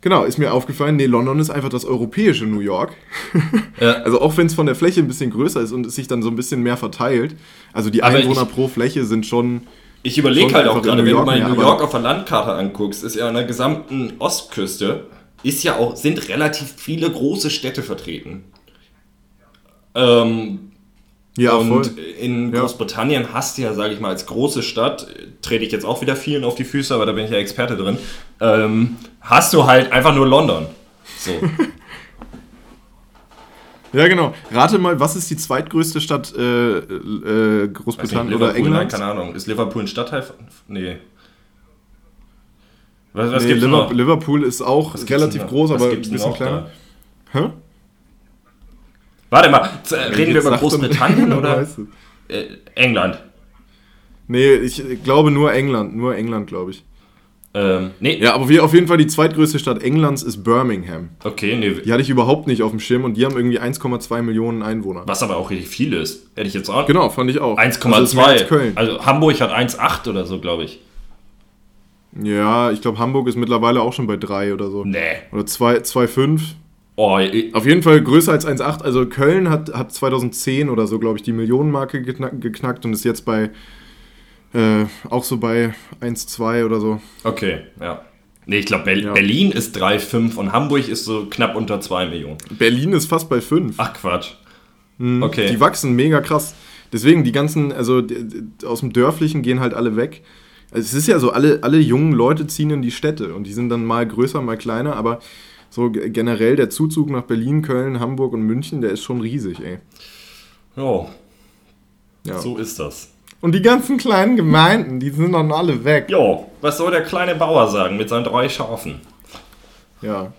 genau, ist mir aufgefallen, nee, London ist einfach das europäische New York. (laughs) Ja. Also auch wenn es von der Fläche ein bisschen größer ist und es sich dann so ein bisschen mehr verteilt. Also die Aber Einwohner ich- pro Fläche sind schon. Ich überlege halt auch gerade, wenn du mal mehr, New York auf der Landkarte anguckst, ist ja an der gesamten Ostküste, ist ja auch, sind relativ viele große Städte vertreten. Ähm, Ja, und voll. in Ja. Großbritannien hast du ja, sage ich mal, als große Stadt, trete ich jetzt auch wieder vielen auf die Füße, aber da bin ich ja Experte drin, ähm, hast du halt einfach nur London. So. (laughs) Ja, genau. Rate mal, was ist die zweitgrößte Stadt äh, äh, Großbritannien nicht, oder Liverpool, nein, England? keine Ahnung. Ist Liverpool ein Stadtteil? von- Nee. Was, was nee, gibt's Liverpool, noch? Liverpool ist auch Was relativ groß, aber ein bisschen kleiner. da? Hä? Warte mal, reden wir über Großbritannien (laughs) oder äh, England? Nee, ich glaube nur England. Nur England, glaube ich. Ähm, nee, Ja, aber wir auf jeden Fall die zweitgrößte Stadt Englands ist Birmingham. okay, nee. Die hatte ich überhaupt nicht auf dem Schirm und die haben irgendwie 1,2 Millionen Einwohner. Was aber auch richtig viel ist. Hätte ich jetzt auch. Genau, fand ich auch. Also ist mehr 1,2. als Köln. Also Hamburg hat 1,8 oder so, glaube ich. Ja, ich glaube, Hamburg ist mittlerweile auch schon bei 3 oder so. Nee. Oder 2 2,5. Oh, Auf jeden Fall größer als 1,8. Also Köln hat, hat 2010 oder so, glaube ich, die Millionenmarke geknack, geknackt und ist jetzt bei äh, auch so bei 1,2 oder so. okay, ja. Nee, ich glaube, Ber Ja. Berlin ist 3,5 und Hamburg ist so knapp unter 2 Millionen. Berlin ist fast bei 5. Ach, Quatsch. Okay. Die wachsen mega krass. Deswegen, die ganzen, also aus dem Dörflichen gehen halt alle weg. Also es ist ja so, alle, alle jungen Leute ziehen in die Städte und die sind dann mal größer, mal kleiner, aber so ge- generell der Zuzug nach Berlin, Köln, Hamburg und München, der ist schon riesig, ey. Jo, Ja. so ist das. Und die ganzen kleinen Gemeinden, die sind dann alle weg. Jo, was soll der kleine Bauer sagen mit seinen drei Schafen? Ja.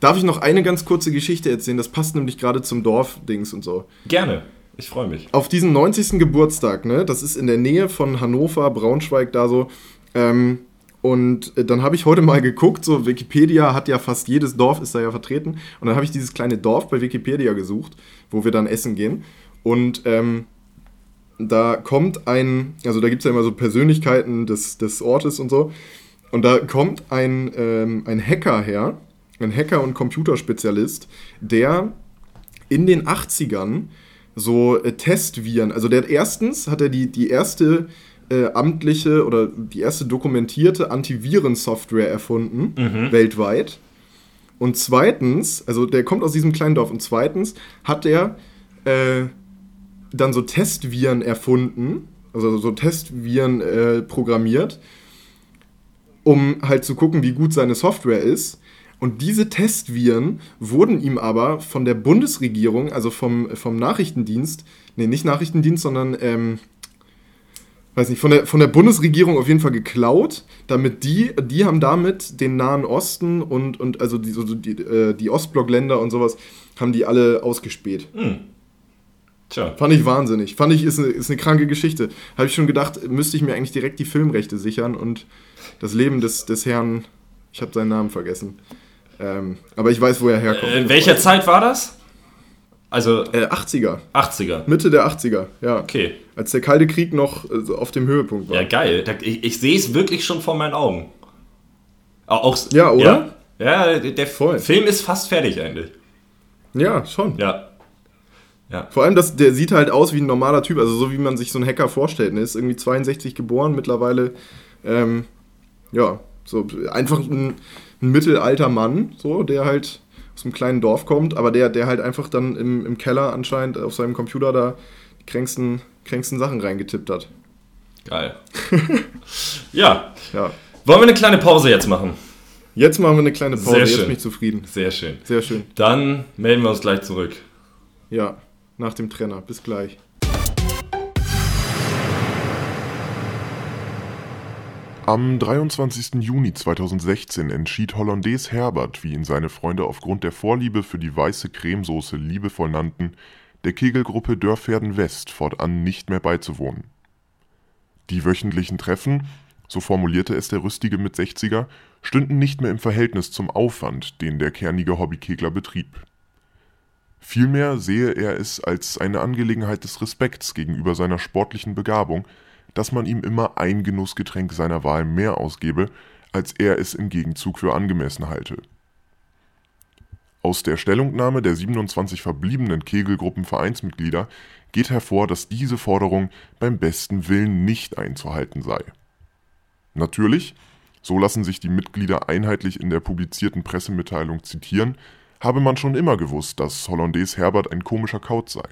Darf ich noch eine ganz kurze Geschichte erzählen? Das passt nämlich gerade zum Dorfdings und so. Gerne. Ich freue mich. auf diesen 90. Geburtstag, ne, das ist in der Nähe von Hannover, Braunschweig, da so. Ähm, und äh, dann habe ich heute mal geguckt, so Wikipedia hat ja fast jedes Dorf ist da ja vertreten. Und dann habe ich dieses kleine Dorf bei Wikipedia gesucht, wo wir dann essen gehen. Und ähm, da kommt ein, also da gibt es ja immer so Persönlichkeiten des, des Ortes und so. Und da kommt ein, ähm, ein Hacker her, ein Hacker und Computerspezialist, der in den 80ern so äh, Testviren, also der hat erstens hat er die, die erste äh, amtliche oder die erste dokumentierte Antivirensoftware erfunden, weltweit. Und zweitens, also der kommt aus diesem kleinen Dorf, und zweitens hat er äh, dann so Testviren erfunden, also so Testviren äh, programmiert, um halt zu gucken, wie gut seine Software ist. Und diese Testviren wurden ihm aber von der Bundesregierung, also vom, vom Nachrichtendienst, nee, nicht Nachrichtendienst, sondern, ähm, weiß nicht, von der, von der Bundesregierung auf jeden Fall geklaut, damit die, die haben damit den Nahen Osten und, und also die, so die, äh, die Ostblockländer und sowas, haben die alle ausgespäht. Tja. Fand ich wahnsinnig. Fand ich, ist eine, ist eine kranke Geschichte. Habe ich schon gedacht, müsste ich mir eigentlich direkt die Filmrechte sichern und das Leben des, des Herrn, ich habe seinen Namen vergessen. Ähm, aber ich weiß, wo er herkommt. Äh, in welcher Zeit war das? Also Äh, 80er. 80er. Mitte der 80er, ja. Okay. Als der Kalte Krieg noch äh, auf dem Höhepunkt war. Ja, geil. Ich ich sehe es wirklich schon vor meinen Augen. Au- Auch, Ja, oder? Ja, ja der, der Voll. Film ist fast fertig eigentlich. Ja, schon. Ja. Vor allem, das, der sieht halt aus wie ein normaler Typ, also so wie man sich so einen Hacker vorstellt. Ne? Ist irgendwie 62 geboren, mittlerweile, ähm, ja, so einfach ein, ein mittelalter Mann, so, der halt aus einem kleinen Dorf kommt, aber der, der halt einfach dann im, im Keller anscheinend auf seinem Computer da die kränksten, kränksten Sachen reingetippt hat. Geil. (laughs) ja. Ja. Wollen wir eine kleine Pause jetzt machen? Jetzt machen wir eine kleine Pause, Sehr jetzt schön. bin ich zufrieden. Sehr schön. Sehr schön. Dann melden wir uns gleich zurück. Ja, nach dem Trenner. Bis gleich. Am 23. Juni 2016 entschied Hollandaise Herbert, wie ihn seine Freunde aufgrund der Vorliebe für die weiße Cremesoße liebevoll nannten, der Kegelgruppe Dörferden West fortan nicht mehr beizuwohnen. Die wöchentlichen Treffen, so formulierte es der rüstige Mit-60er, stünden nicht mehr im Verhältnis zum Aufwand, den der kernige Hobbykegler betrieb. Vielmehr sehe er es als eine Angelegenheit des Respekts gegenüber seiner sportlichen Begabung, dass man ihm immer ein Genussgetränk seiner Wahl mehr ausgebe, als er es im Gegenzug für angemessen halte. Aus der Stellungnahme der 27 verbliebenen Kegelgruppenvereinsmitglieder geht hervor, dass diese Forderung beim besten Willen nicht einzuhalten sei. Natürlich, so lassen sich die Mitglieder einheitlich in der publizierten Pressemitteilung zitieren, habe man schon immer gewusst, dass Hollandaise Herbert ein komischer Kaut sei.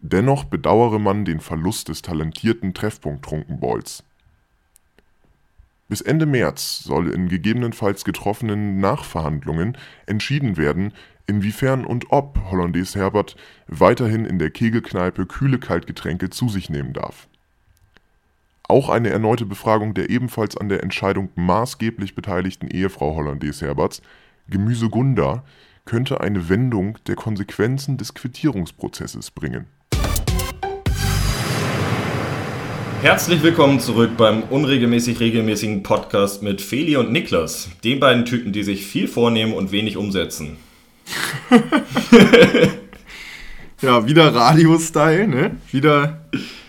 Dennoch bedauere man den Verlust des talentierten Treffpunkt-Trunkenballs. Bis Ende März soll in gegebenenfalls getroffenen Nachverhandlungen entschieden werden, inwiefern und ob Hollandaise Herbert weiterhin in der Kegelkneipe kühle Kaltgetränke zu sich nehmen darf. Auch eine erneute Befragung der ebenfalls an der Entscheidung maßgeblich beteiligten Ehefrau Hollandaise Herberts, Gemüse Gunda, könnte eine Wendung der Konsequenzen des Quittierungsprozesses bringen. Herzlich willkommen zurück beim unregelmäßig regelmäßigen Podcast mit Feli und Niklas, den beiden Typen, die sich viel vornehmen und wenig umsetzen. (laughs) Ja, wieder Radio-Style, ne? Wieder.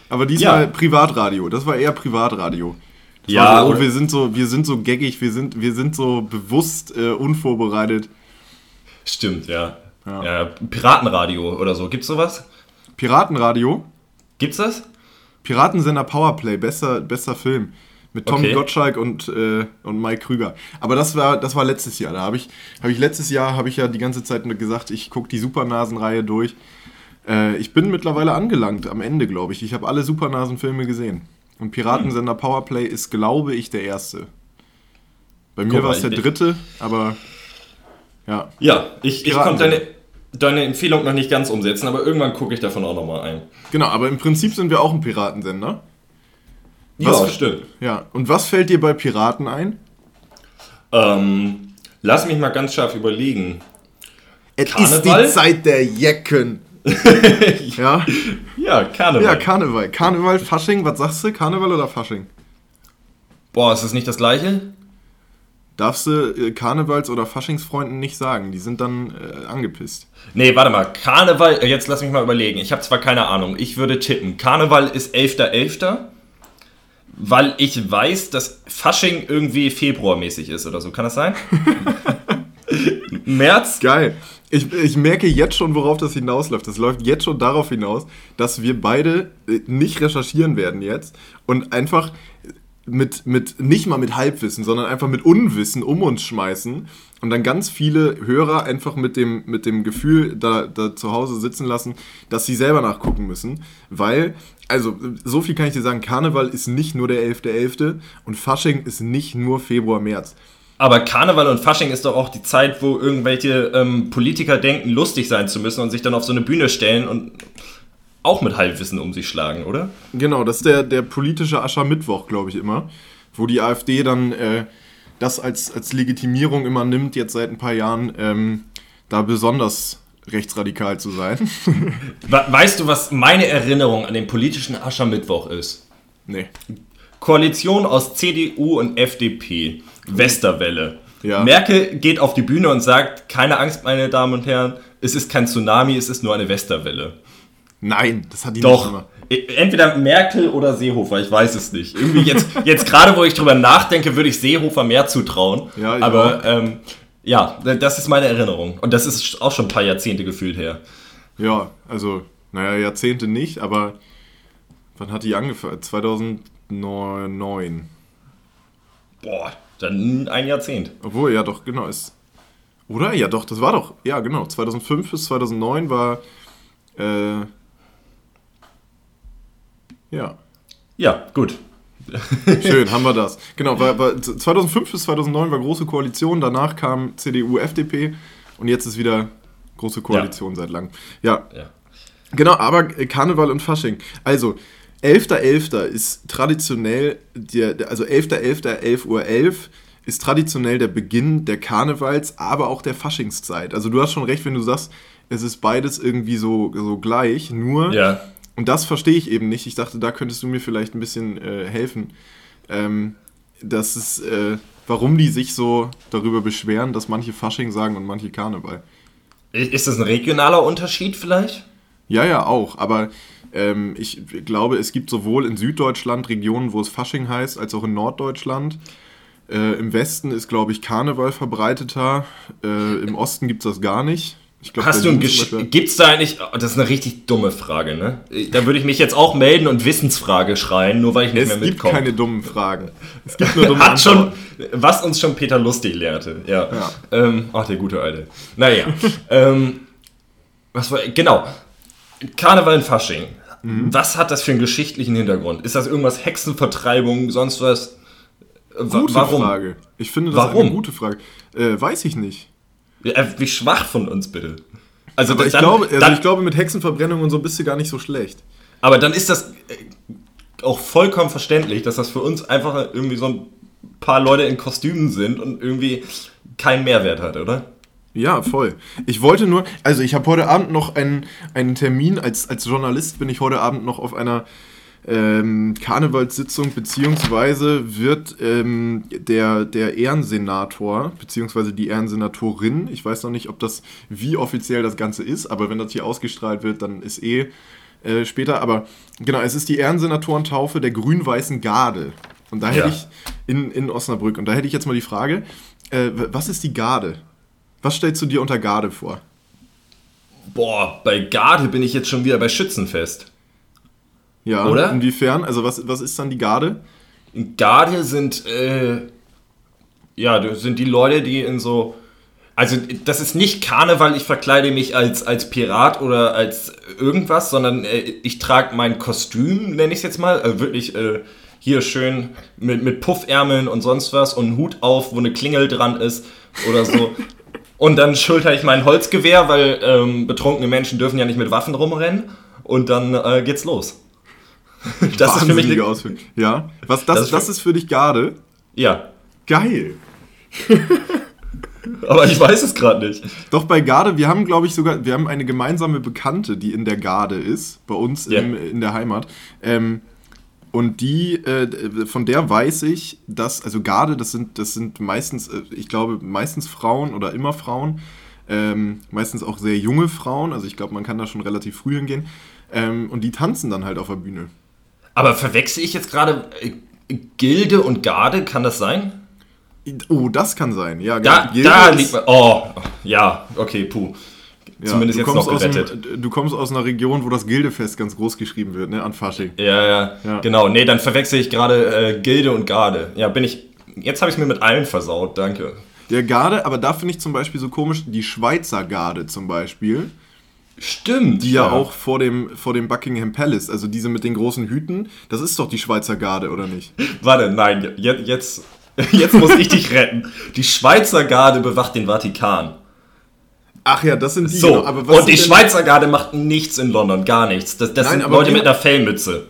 Aber diesmal Ja. Privatradio. Das war eher Privatradio. Das Ja, so, oh, wir sind so, wir sind so gaggig, wir sind, wir sind so bewusst äh, unvorbereitet. Stimmt, ja. Ja. ja. Piratenradio oder so. Gibt's sowas? Piratenradio, Gibt's das? Piratensender Powerplay, bester, bester Film. Mit Tommy Okay. Gottschalk und, äh, und Mike Krüger. Aber das war, das war letztes Jahr. Da habe ich, hab ich letztes Jahr habe ich ja die ganze Zeit gesagt, ich gucke die Supernasen-Reihe durch. Äh, ich bin mittlerweile angelangt, am Ende, glaube ich. Ich habe alle Supernasen-Filme gesehen. Und Piratensender Powerplay ist, glaube ich, der erste. Bei mir war es der dritte, aber ja. Ja, ich, ich konnte deine, deine Empfehlung noch nicht ganz umsetzen, aber irgendwann gucke ich davon auch nochmal ein. Genau, aber im Prinzip sind wir auch ein Piratensender. Was ja, stimmt. Ja. Und was fällt dir bei Piraten ein? Ähm, lass mich mal ganz scharf überlegen. Es Karneval? Zeit der Jecken. Ja? (laughs) Ja, Karneval. ja, Karneval. Karneval, Fasching, was sagst du? Karneval oder Fasching? Boah, ist das nicht das gleiche? Darfst du äh, Karnevals- oder Faschingsfreunden nicht sagen. Die sind dann äh, angepisst. Nee, warte mal. Karneval, äh, jetzt lass mich mal überlegen. Ich habe zwar keine Ahnung. Ich würde tippen. Karneval ist 11.11., weil ich weiß, dass Fasching irgendwie februarmäßig ist oder so. Kann das sein? (laughs) März? Geil. Ich, ich merke jetzt schon, worauf das hinausläuft. Das läuft jetzt schon darauf hinaus, dass wir beide äh, nicht recherchieren werden jetzt und einfach mit, mit, nicht mal mit Halbwissen, sondern einfach mit Unwissen um uns schmeißen und dann ganz viele Hörer einfach mit dem, mit dem Gefühl da, da zu Hause sitzen lassen, dass sie selber nachgucken müssen. Weil, also, so viel kann ich dir sagen, Karneval ist nicht nur der 11.11. und Fasching ist nicht nur Februar, März. Aber Karneval und Fasching ist doch auch die Zeit, wo irgendwelche ähm, Politiker denken, lustig sein zu müssen und sich dann auf so eine Bühne stellen und auch mit Halbwissen um sich schlagen, oder? Genau, das ist der, der politische Aschermittwoch, glaube ich immer, wo die AfD dann äh, das als, als Legitimierung immer nimmt, jetzt seit ein paar Jahren, ähm, da besonders rechtsradikal zu sein. (laughs) We- Weißt du, was meine Erinnerung an den politischen Aschermittwoch ist? nee. Koalition aus CDU und FDP. Westerwelle. Ja. Merkel geht auf die Bühne und sagt, keine Angst, meine Damen und Herren, es ist kein Tsunami, es ist nur eine Westerwelle. Nein, das hat die nicht Doch. immer. E- Entweder Merkel oder Seehofer, ich weiß es nicht. Irgendwie jetzt, (laughs) jetzt gerade, wo ich drüber nachdenke, würde ich Seehofer mehr zutrauen. Ja, Aber ähm, ja, das ist meine Erinnerung. Und das ist auch schon ein paar Jahrzehnte gefühlt her. Ja, also, naja, Jahrzehnte nicht, aber wann hat die angefangen? 2009. Boah, dann ein Jahrzehnt. Obwohl, ja doch, genau, ist... Oder? Ja doch, das war doch, ja genau, 2005 bis 2009 war... Äh, ja, Ja, gut. (laughs) Schön, haben wir das. Genau, war, war, 2005 bis 2009 war große Koalition, danach kam CDU, FDP und jetzt ist wieder große Koalition seit langem. Ja, Ja. genau, aber Karneval und Fasching. Also, 11.11. ist traditionell, der, also 11.11., 11.11 Uhr 11 ist traditionell der Beginn der Karnevals, aber auch der Faschingszeit. Also du hast schon recht, wenn du sagst, es ist beides irgendwie so, so gleich, nur... Ja. Und das verstehe ich eben nicht. Ich dachte, da könntest du mir vielleicht ein bisschen äh, helfen. Ähm, dass es, äh, warum die sich so darüber beschweren, dass manche Fasching sagen und manche Karneval. Ist das ein regionaler Unterschied vielleicht? Ja, ja, auch. Aber ähm, ich glaube, es gibt sowohl in Süddeutschland Regionen, wo es Fasching heißt, als auch in Norddeutschland. Äh, Im Westen ist, glaube ich, Karneval verbreiteter. Äh, Im Osten gibt es das gar nicht. Ich glaub, Hast du ein Gibt's da eigentlich. oh, Das ist eine richtig dumme Frage, ne? Da würde ich mich jetzt auch melden und Wissensfrage schreien, nur weil ich nicht Es mehr gibt mitkomme. keine dummen Fragen. Es gibt nur (laughs) dumme Hat schon, was uns schon Peter Lustig lehrte. Ja. Ja. Ähm, ach, der gute Alte. Naja. (laughs) ähm, was war. Genau. Karneval in Fasching. Mhm. Was hat das für einen geschichtlichen Hintergrund? Ist das irgendwas Hexenvertreibung, sonst was? Wa- Gute Warum? Frage. Ich finde das Warum? eine gute Frage. Äh, weiß ich nicht. Ja, äh, wie schwach von uns bitte. Also, Aber ich, dann- glaube, also dann- ich glaube, mit Hexenverbrennung und so bist du gar nicht so schlecht. Aber dann ist das äh, auch vollkommen verständlich, dass das für uns einfach irgendwie so ein paar Leute in Kostümen sind und irgendwie keinen Mehrwert hat, oder? Ja, voll. Ich wollte nur, also ich habe heute Abend noch einen, einen Termin, als, als Journalist bin ich heute Abend noch auf einer ähm, Karnevalssitzung, beziehungsweise wird ähm, der, der Ehrensenator, beziehungsweise die Ehrensenatorin, ich weiß noch nicht, ob das, wie offiziell das Ganze ist, aber wenn das hier ausgestrahlt wird, dann ist eh äh, später, aber genau, es ist die Ehrensenatorentaufe der grün-weißen Garde. Und da hätte Ja. ich in, in Osnabrück, und da hätte ich jetzt mal die Frage, äh, was ist die Garde? Was stellst du dir unter Garde vor? Boah, bei Garde bin ich jetzt schon wieder bei Schützenfest. Ja, Oder? inwiefern? Also was, was ist dann die Garde? Garde sind, äh, ja, sind die Leute, die in so. Also, das ist nicht Karneval, ich verkleide mich als, als Pirat oder als irgendwas, sondern äh, ich trage mein Kostüm, nenne ich es jetzt mal. Also wirklich äh, hier schön mit, mit Puffärmeln und sonst was und einen Hut auf, wo eine Klingel dran ist oder so. (laughs) und dann schulter ich mein Holzgewehr, weil ähm, betrunkene Menschen dürfen ja nicht mit Waffen rumrennen. Und dann äh, geht's los. (laughs) Das ist für mich. Wahnsinnige Ausführung. Ja. Was, das, Das das, ist für- ist für dich Garde? Ja, Geil. (laughs) aber ich weiß es gerade nicht. Doch bei Garde, wir haben, glaube ich, sogar, wir haben eine gemeinsame Bekannte, die in der Garde ist, bei uns Ja. im, in der Heimat. Ähm, und die, äh, von der weiß ich, dass, also Garde, das sind, das sind meistens, äh, ich glaube, meistens Frauen oder immer Frauen, ähm, meistens auch sehr junge Frauen, also ich glaube, man kann da schon relativ früh hingehen. Ähm, und die tanzen dann halt auf der Bühne. Aber verwechsel ich jetzt gerade äh, Gilde und Garde? Kann das sein? Oh, das kann sein. Ja, Da, Gilde da liegt man. Oh, ja, okay, puh. Ja, Zumindest du jetzt kommst noch gerettet. du kommst aus einer Region, wo das Gildefest ganz groß geschrieben wird, ne, an Fasching. Ja, ja, Ja. genau. Nee, dann verwechsel ich gerade äh, Gilde und Garde. Ja, bin ich. Jetzt habe ich mir mit allen versaut, danke. Der Garde, aber da finde ich zum Beispiel so komisch, die Schweizer Garde zum Beispiel, Stimmt. die ja, auch vor dem, vor dem Buckingham Palace, also diese mit den großen Hüten, das ist doch die Schweizer Garde, oder nicht? Warte, nein, jetzt, jetzt, (laughs) jetzt muss ich dich retten. Die Schweizer Garde bewacht den Vatikan. Ach ja, das sind die, So, genau, aber was und die Schweizer Garde macht nichts in London, gar nichts. Das, das Nein, sind Leute mit einer Fellmütze.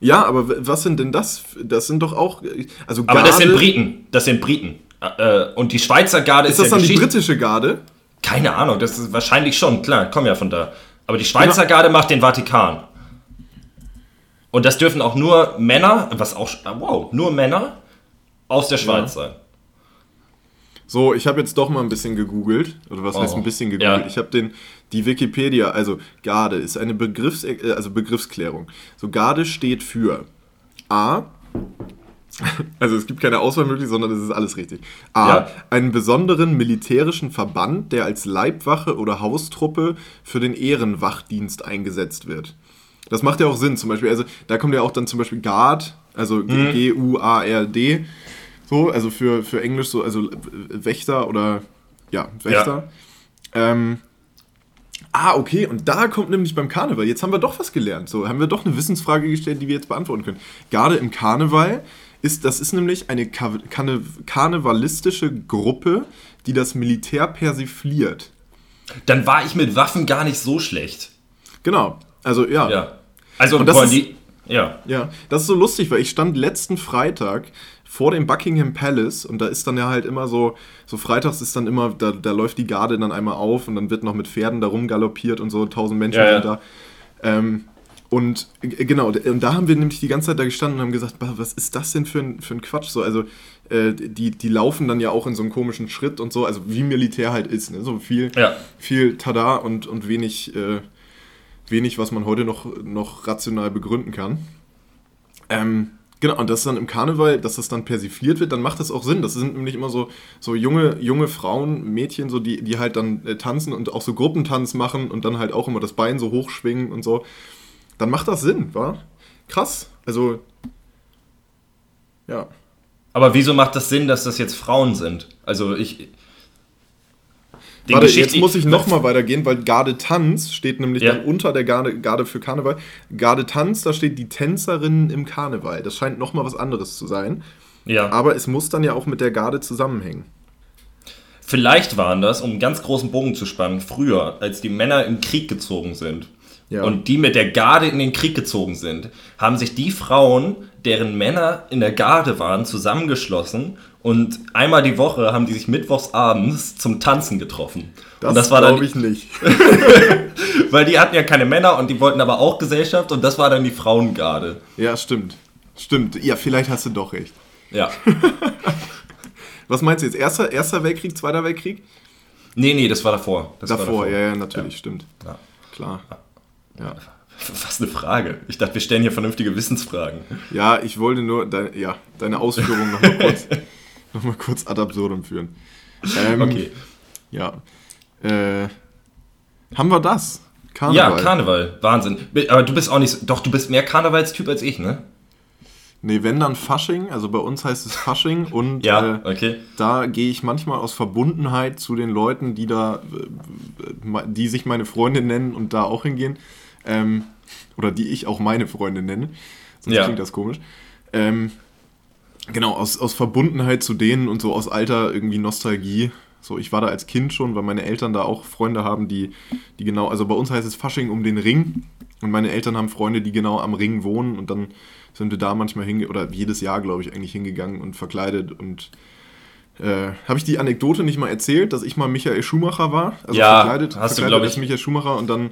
Ja, aber was sind denn das? Das sind doch auch, also Aber das sind Garde- Briten. Das sind Briten. Äh, und die Schweizer Garde ist, Ist das ja dann die britische Garde? Keine Ahnung, das ist wahrscheinlich schon, klar, komm ja von da. Aber die Schweizer Genau. Garde macht den Vatikan. Und das dürfen auch nur Männer, was auch, wow, nur Männer aus der Schweiz sein. So, ich habe jetzt doch mal ein bisschen gegoogelt. Oder was heißt Oh, ein bisschen gegoogelt? ja. Ich habe den die Wikipedia, also Garde ist eine Begriffs äh, also Begriffsklärung. So Garde steht für A (laughs) also es gibt keine Auswahlmöglichkeit, sondern es ist alles richtig. A. Ja. Einen besonderen militärischen Verband, der als Leibwache oder Haustruppe für den Ehrenwachdienst eingesetzt wird. Das macht ja auch Sinn, zum Beispiel. Also da kommt ja auch dann zum Beispiel Guard, also G-U-A-R-D. So, also für, für Englisch so, also Wächter oder ja, Wächter. Ähm, ah, okay, und da kommt nämlich beim Karneval, jetzt haben wir doch was gelernt. So, haben wir doch eine Wissensfrage gestellt, die wir jetzt beantworten können. Gerade im Karneval ist, das ist nämlich eine Ka Karne karnevalistische Gruppe, die das Militär persifliert. Dann war ich mit Waffen gar nicht so schlecht. Genau, also ja. Ja. Also, Und das ist- ja. Ja, das ist so lustig, weil ich stand letzten Freitag vor dem Buckingham Palace und da ist dann ja halt immer so, so freitags ist dann immer, da, da läuft die Garde dann einmal auf und dann wird noch mit Pferden da rumgaloppiert und so, tausend Menschen Ja, ja. sind da. Ähm, und äh, genau, und da haben wir nämlich die ganze Zeit da gestanden und haben gesagt, "Bah, was ist das denn für ein, für ein Quatsch? So, also äh, die, die laufen dann ja auch in so einem komischen Schritt und so, also wie Militär halt ist, ne? So viel, Ja. viel Tada und, und wenig, äh, wenig, was man heute noch, noch rational begründen kann. Ähm, genau, und das dann im Karneval, dass das dann persifliert wird, dann macht das auch Sinn. Das sind nämlich immer so, so junge, junge Frauen, Mädchen, so, die, die halt dann äh, tanzen und auch so Gruppentanz machen und dann halt auch immer das Bein so hochschwingen und so. Dann macht das Sinn, wa? Krass. Also, ja. Aber wieso macht das Sinn, dass das jetzt Frauen sind? Also ich. Den Warte, jetzt muss ich nochmal weitergehen, weil Garde Tanz steht nämlich Ja. dann unter der Garde, Garde für Karneval. Garde Tanz, da steht die Tänzerinnen im Karneval. Das scheint nochmal was anderes zu sein. Ja. Aber es muss dann ja auch mit der Garde zusammenhängen. Vielleicht waren das, um einen ganz großen Bogen zu spannen, früher, als die Männer im Krieg gezogen sind, Ja. und die mit der Garde in den Krieg gezogen sind, haben sich die Frauen, deren Männer in der Garde waren, zusammengeschlossen und einmal die Woche haben die sich mittwochs abends zum Tanzen getroffen. und das war dann, glaube ich nicht. (laughs) weil die hatten ja keine Männer und die wollten aber auch Gesellschaft und das war dann die Frauengarde. ja, stimmt. Stimmt. Ja, vielleicht hast du doch recht. Ja. (laughs) Was meinst du jetzt? Erster, Erster Weltkrieg, Zweiter Weltkrieg? Nee, nee, das war davor. Das war davor, ja, ja, natürlich, stimmt. Ja. Klar. Ja. Was eine Frage. Ich dachte, wir stellen hier vernünftige Wissensfragen. ja, ich wollte nur dein, ja, deine Ausführungen nochmal kurz, noch mal kurz (laughs) ad absurdum führen. (laughs) Ähm, Okay. Ja. Äh, haben wir das? Ja, Karneval. Wahnsinn. Aber du bist auch nicht. Doch, du bist mehr Karnevalstyp als ich, ne? Nee, wenn dann Fasching, also bei uns heißt es Fasching (laughs) und Ja, äh, okay. da gehe ich manchmal aus Verbundenheit zu den Leuten, die da, äh, die sich meine Freunde nennen und da auch hingehen. Ähm, oder die ich auch meine Freunde nenne. Sonst Ja. klingt das komisch. Ähm, genau, aus, aus Verbundenheit zu denen und so aus alter irgendwie Nostalgie. So, ich war da als Kind schon, weil meine Eltern da auch Freunde haben, die, die genau, also bei uns heißt es Fasching um den Ring. Und meine Eltern haben Freunde, die genau am Ring wohnen und dann sind wir da manchmal hinge oder jedes Jahr, glaube ich, eigentlich hingegangen und verkleidet und äh, habe ich die Anekdote nicht mal erzählt, dass ich mal Michael Schumacher war? Also Ja, verkleidet, hast du, verkleidet als ich. Michael Schumacher und dann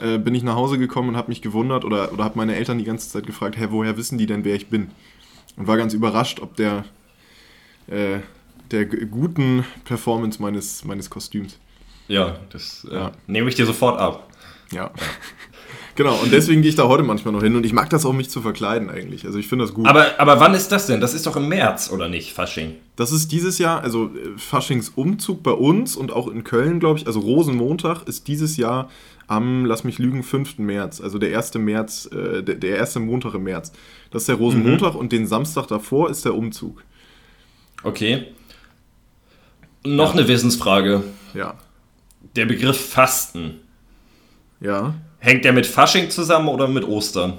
äh, bin ich nach Hause gekommen und habe mich gewundert oder, oder habe meine Eltern die ganze Zeit gefragt, hä, woher wissen die denn, wer ich bin? Und war ganz überrascht, ob der, äh, der guten Performance meines, meines Kostüms. Ja, das äh, Ja. nehme ich dir sofort ab. Ja. (laughs) genau, und deswegen gehe ich da heute manchmal noch hin und ich mag das auch, mich zu verkleiden eigentlich. Also ich finde das gut. Aber, aber wann ist das denn? Das ist doch im März, oder nicht, Fasching? Das ist dieses Jahr, also äh, Faschings Umzug bei uns und auch in Köln, glaube ich, also Rosenmontag ist dieses Jahr am, lass mich lügen, 5. März, also der 1. März, äh, der, der erste Montag im März. Das ist der Rosenmontag und den Samstag davor ist der Umzug. Okay. Noch eine Wissensfrage. Ja. Der Begriff Fasten. Ja. Hängt der mit Fasching zusammen oder mit Ostern?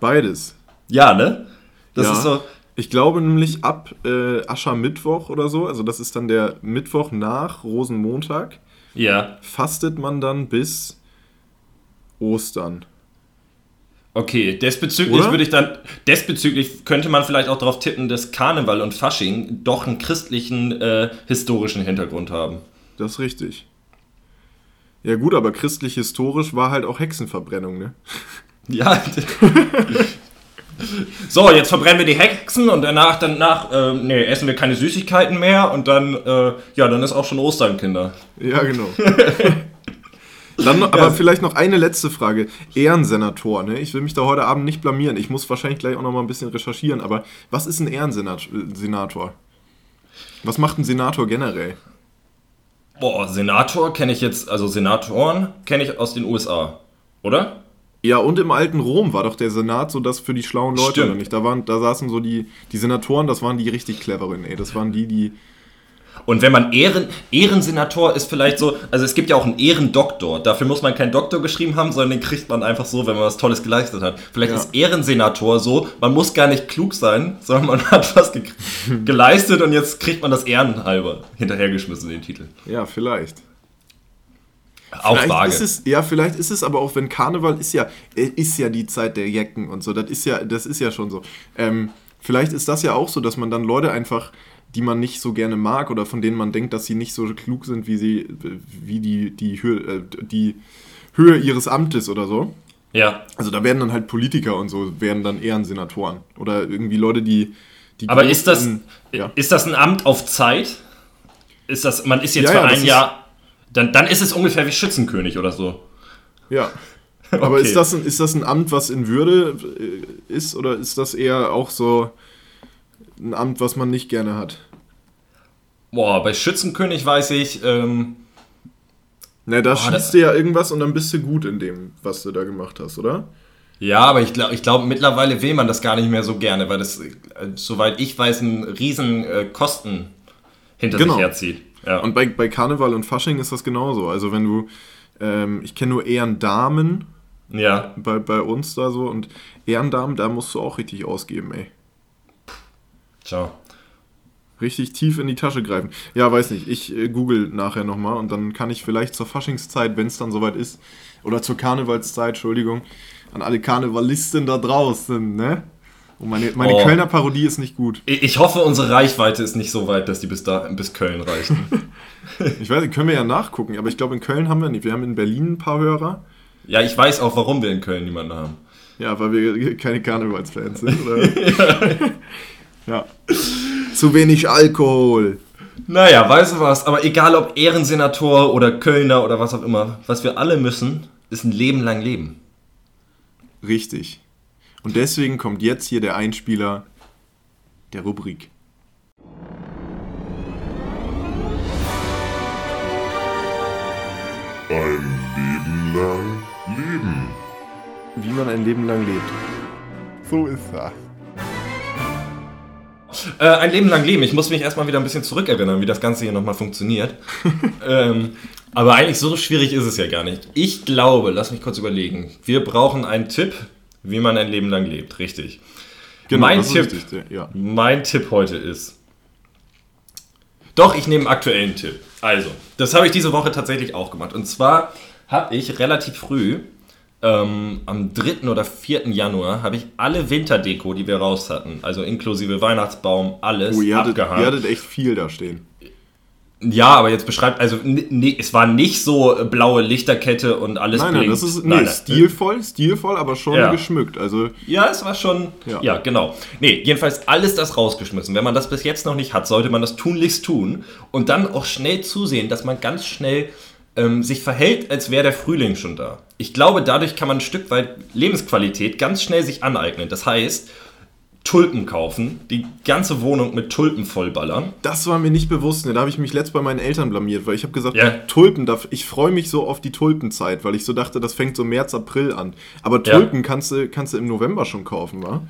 Beides. Ja, ne? Das ja. ist so. Ich glaube nämlich ab äh, Aschermittwoch oder so, also das ist dann der Mittwoch nach Rosenmontag, Ja. fastet man dann bis Ostern. Okay, desbezüglich Oder? würde ich dann, desbezüglich könnte man vielleicht auch darauf tippen, dass Karneval und Fasching doch einen christlichen äh, historischen Hintergrund haben. Das ist richtig. Ja gut, aber christlich-historisch war halt auch Hexenverbrennung, ne? (laughs) Ja. (laughs) so, jetzt verbrennen wir die Hexen und danach, danach, äh, nee, essen wir keine Süßigkeiten mehr und dann, äh, ja, dann ist auch schon Ostern, Kinder. Ja, genau. (laughs) Dann noch, aber vielleicht noch eine letzte Frage. Ehrensenator, ne? Ich will mich da heute Abend nicht blamieren. Ich muss wahrscheinlich gleich auch noch mal ein bisschen recherchieren, aber was ist ein Ehrensenator? Was macht ein Senator generell? Boah, Senator kenne ich jetzt, also Senatoren kenne ich aus den USA, oder? Ja, und im alten Rom war doch der Senat so das für die schlauen Leute, Stimmt. oder nicht? Da, waren, da saßen so die, die Senatoren, das waren die richtig cleveren, ey. Das waren die, die. Und wenn man Ehren, Ehrensenator ist vielleicht so, also es gibt ja auch einen Ehrendoktor. Dafür muss man keinen Doktor geschrieben haben, sondern den kriegt man einfach so, wenn man was Tolles geleistet hat. Vielleicht Ja. ist Ehrensenator so, man muss gar nicht klug sein, sondern man hat was ge (laughs) geleistet und jetzt kriegt man das Ehrenhalber hinterhergeschmissen, den Titel. Ja, vielleicht. Auch vielleicht vage. Ist es, ja, vielleicht ist es aber auch, wenn Karneval ist ja, äh, ist ja die Zeit der Jecken und so. Das ist ja, das ist ja schon so. Ähm, vielleicht ist das ja auch so, dass man dann Leute einfach, die man nicht so gerne mag oder von denen man denkt, dass sie nicht so klug sind, wie sie, wie die, die, Höhe, äh, die Höhe ihres Amtes oder so. ja. Also da werden dann halt Politiker und so, werden dann Ehrensenatoren. Oder irgendwie Leute, die. die Aber ist das, in- ja. ist das ein Amt auf Zeit? Ist das, man ist jetzt Ja, für ja, ein Jahr, dann, dann ist es ungefähr wie Schützenkönig oder so. Ja. (laughs) Aber Okay. ist, das ein, ist das ein Amt, was in Würde äh, ist, oder ist das eher auch so ein Amt, was man nicht gerne hat? Boah, bei Schützenkönig weiß ich, ähm, Na, da das- schießt du ja irgendwas und dann bist du gut in dem, was du da gemacht hast, oder? Ja, aber ich glaube, ich glaub, mittlerweile will man das gar nicht mehr so gerne, weil das, äh, soweit ich weiß, einen riesen äh, Kosten hinter Genau. sich herzieht. Ja. Und bei, bei Karneval und Fasching ist das genauso. Also wenn du, ähm, ich kenne nur Ehrendamen ja, bei, bei uns da so und Ehrendamen, da musst du auch richtig ausgeben, ey. Ciao. Richtig tief in die Tasche greifen. Ja, weiß nicht. Ich äh, google nachher nochmal und dann kann ich vielleicht zur Faschingszeit, wenn es dann soweit ist, oder zur Karnevalszeit, Entschuldigung, an alle Karnevalisten da draußen, ne? Und meine, meine Oh. Kölner Parodie ist nicht gut. Ich hoffe, unsere Reichweite ist nicht so weit, dass die bis, da, bis Köln reichen. (laughs) (laughs) Ich weiß nicht, können wir ja nachgucken, aber ich glaube, in Köln haben wir nicht. Wir haben in Berlin ein paar Hörer. ja, ich weiß auch, warum wir in Köln niemanden haben. Ja, weil wir keine Karnevalsfans sind, oder? (laughs) ja. Zu wenig Alkohol. Naja, weißt du was, aber egal ob Ehrensenator oder Kölner oder was auch immer, was wir alle müssen, ist ein Leben lang leben. Richtig. Und deswegen kommt jetzt hier der Einspieler der Rubrik. Ein Leben lang leben. Wie man ein Leben lang lebt. So ist das. Äh, ein Leben lang leben. Ich muss mich erstmal wieder ein bisschen zurückerinnern, wie das Ganze hier nochmal funktioniert. (laughs) ähm, aber eigentlich so schwierig ist es ja gar nicht. Ich glaube, lass mich kurz überlegen. Wir brauchen einen Tipp, wie man ein Leben lang lebt. Richtig. mein, Genau, ist Tipp, richtig, ja. mein Tipp heute ist. Doch, ich nehme einen aktuellen Tipp. Also, das habe ich diese Woche tatsächlich auch gemacht. Und zwar habe ich relativ früh, ähm, am 3. oder 4. Januar, habe ich alle Winterdeko, die wir raus hatten, also inklusive Weihnachtsbaum, alles Oh, ihr hattet, abgehangen. ihr hattet echt viel da stehen. Ja, aber jetzt beschreibt, also nee, es war nicht so äh, blaue Lichterkette und alles Nein, nein, blinkt. das ist nee, Nein, nein. stilvoll, stilvoll, aber schon Ja. geschmückt. Also, Ja, es war schon. Ja. Ja. genau. Nee, jedenfalls alles das rausgeschmissen. Wenn man das bis jetzt noch nicht hat, sollte man das tunlichst tun und dann auch schnell zusehen, dass man ganz schnell ähm, sich verhält, als wäre der Frühling schon da. Ich glaube, dadurch kann man ein Stück weit Lebensqualität ganz schnell sich aneignen. Das heißt, Tulpen kaufen, die ganze Wohnung mit Tulpen vollballern. das war mir nicht bewusst. Ne? Da habe ich mich letzt bei meinen Eltern blamiert, weil ich habe gesagt, Ja. Tulpen, ich freue mich so auf die Tulpenzeit, weil ich so dachte, das fängt so März, April an. Aber Ja. Tulpen kannst, du, kannst du im November schon kaufen, wa?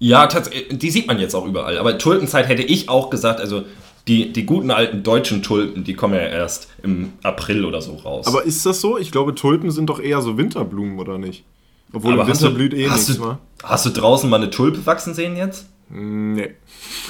Ja, tatsächlich, die sieht man jetzt auch überall. Aber Tulpenzeit hätte ich auch gesagt, also die, die guten alten deutschen Tulpen, die kommen ja erst im April oder so raus. Aber ist das so? Ich glaube, Tulpen sind doch eher so Winterblumen, oder nicht? Obwohl Aber im Winter du- blüht eh hast nichts, du? Hast du draußen mal eine Tulpe wachsen sehen jetzt? Nee.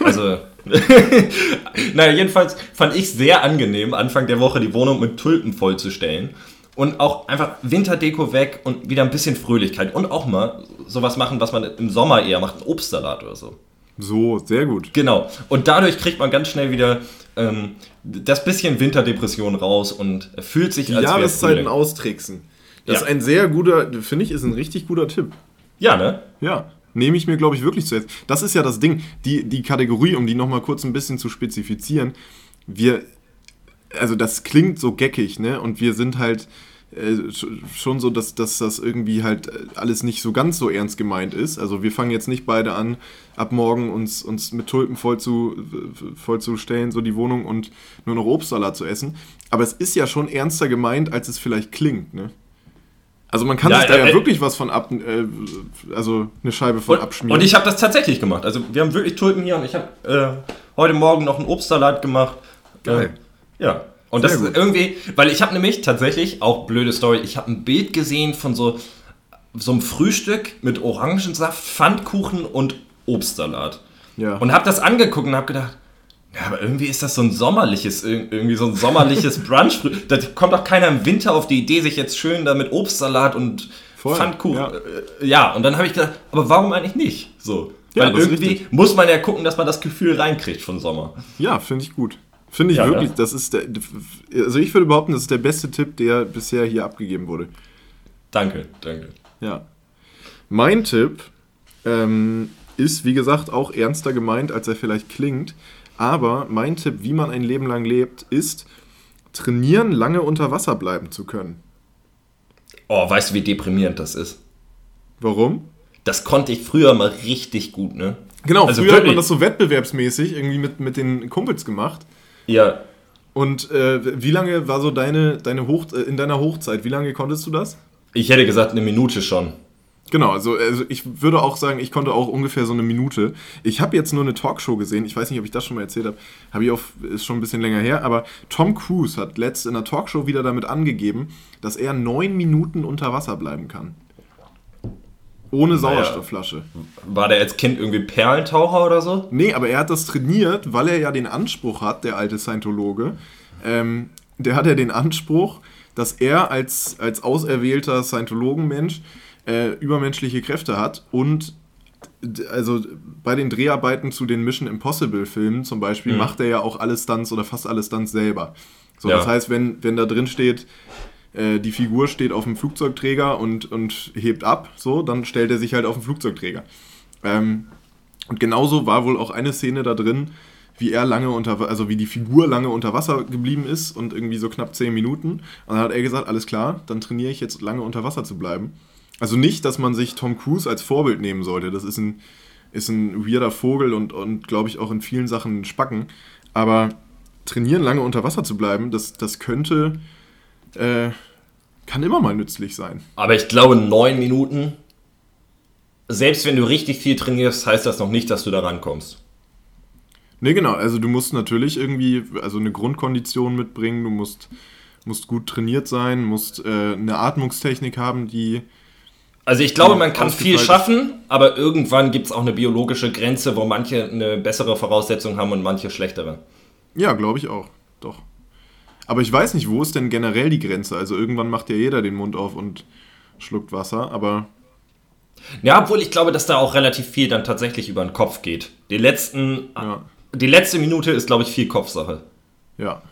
Also, (laughs) naja, jedenfalls fand ich sehr angenehm, Anfang der Woche die Wohnung mit Tulpen vollzustellen. Und auch einfach Winterdeko weg und wieder ein bisschen Fröhlichkeit. Und auch mal sowas machen, was man im Sommer eher macht, einen Obstsalat oder so. So, sehr gut. Genau. Und dadurch kriegt man ganz schnell wieder ähm, das bisschen Winterdepression raus und fühlt sich Die als Jahreszeiten austricksen. Das Ja. ist ein sehr guter, finde ich, ist ein richtig guter Tipp. Ja, ne? Ja, nehme ich mir, glaube ich, wirklich zuerst. Das ist ja das Ding, die, die Kategorie, um die nochmal kurz ein bisschen zu spezifizieren. Wir, also das klingt so geckig, ne? Und wir sind halt schon so, dass, dass das irgendwie halt äh, alles nicht so ganz so ernst gemeint ist. Also wir fangen jetzt nicht beide an, ab morgen uns, uns mit Tulpen voll zu, vollzustellen, so die Wohnung und nur noch Obstsalat zu essen. Aber es ist ja schon ernster gemeint, als es vielleicht klingt, ne? Also man kann Ja, sich da ja äh, wirklich was von ab, äh, also eine Scheibe von Und, abschmieren. und ich habe das tatsächlich gemacht. Also wir haben wirklich Tulpen hier und ich habe äh, heute Morgen noch einen Obstsalat gemacht. Geil. Äh, ja. Und das ist irgendwie, weil ich habe nämlich tatsächlich, auch blöde Story, ich habe ein Bild gesehen von so, so einem Frühstück mit Orangensaft, Pfannkuchen und Obstsalat. ja. Und habe das angeguckt und habe gedacht, ja, aber irgendwie ist das so ein sommerliches, ir- irgendwie so ein sommerliches (laughs) Brunch. Da kommt doch keiner im Winter auf die Idee, sich jetzt schön da mit Obstsalat und Voll, Pfannkuchen. ja. Äh, ja, und dann habe ich gedacht, aber warum eigentlich nicht? So. Ja, Weil irgendwie muss man ja gucken, dass man das Gefühl reinkriegt von Sommer. Ja, finde ich gut. Finde ich Ja, wirklich, ne? das ist der, also ich würde behaupten, das ist der beste Tipp, der bisher hier abgegeben wurde. Danke, danke. Ja. Mein Tipp ähm, ist, wie gesagt, auch ernster gemeint, als er vielleicht klingt. Aber mein Tipp, wie man ein Leben lang lebt, ist, trainieren, lange unter Wasser bleiben zu können. Oh, weißt du, wie deprimierend das ist? Warum? Das konnte ich früher mal richtig gut, ne? Genau, Also früher hat man wirklich. das so wettbewerbsmäßig irgendwie mit, mit den Kumpels gemacht. Ja, Und äh, wie lange war so deine, deine Hoch, äh, in deiner Hochzeit? Wie lange konntest du das? ich hätte gesagt, eine Minute schon. Genau, also, also ich würde auch sagen, ich konnte auch ungefähr so eine Minute. Ich habe jetzt nur eine Talkshow gesehen, ich weiß nicht, ob ich das schon mal erzählt habe, habe ich auch, ist schon ein bisschen länger her, aber Tom Cruise hat letzt in der Talkshow wieder damit angegeben, dass er neun Minuten unter Wasser bleiben kann. Ohne Sauerstoffflasche. War der als Kind irgendwie Perlentaucher oder so? Nee, aber er hat das trainiert, weil er ja den Anspruch hat, der alte Scientologe. Ähm, der hat ja den Anspruch, dass er als, als auserwählter Scientologenmensch äh, übermenschliche Kräfte hat und also bei den Dreharbeiten zu den Mission Impossible Filmen zum Beispiel Mhm. macht er ja auch alle Stunts oder fast alle Stunts selber. So, Ja. Das heißt, wenn, wenn da drin steht, äh, die Figur steht auf dem Flugzeugträger und, und hebt ab, so, dann stellt er sich halt auf den Flugzeugträger. Ähm, und genauso war wohl auch eine Szene da drin, wie er lange unter, also wie die Figur lange unter Wasser geblieben ist und irgendwie so knapp 10 Minuten. Und dann hat er gesagt, alles klar, dann trainiere ich jetzt lange unter Wasser zu bleiben. Also nicht, dass man sich Tom Cruise als Vorbild nehmen sollte. Das ist ein, ist ein weirder Vogel und, und glaube ich auch in vielen Sachen Spacken. Aber trainieren, lange unter Wasser zu bleiben, das, das könnte, äh, kann immer mal nützlich sein. Aber ich glaube, neun Minuten, selbst wenn du richtig viel trainierst, heißt das noch nicht, dass du da rankommst. Ne, genau. Also du musst natürlich irgendwie also eine Grundkondition mitbringen, du musst, musst gut trainiert sein, musst äh, eine Atmungstechnik haben, die. Also ich glaube, man kann viel schaffen, aber irgendwann gibt es auch eine biologische Grenze, wo manche eine bessere Voraussetzung haben und manche schlechtere. Ja, glaube ich auch. Doch. Aber ich weiß nicht, wo ist denn generell die Grenze? Also irgendwann macht ja jeder den Mund auf und schluckt Wasser, aber. Ja, obwohl ich glaube, dass da auch relativ viel dann tatsächlich über den Kopf geht. Die letzten, Ja. die letzte Minute ist, glaube ich, viel Kopfsache. Ja.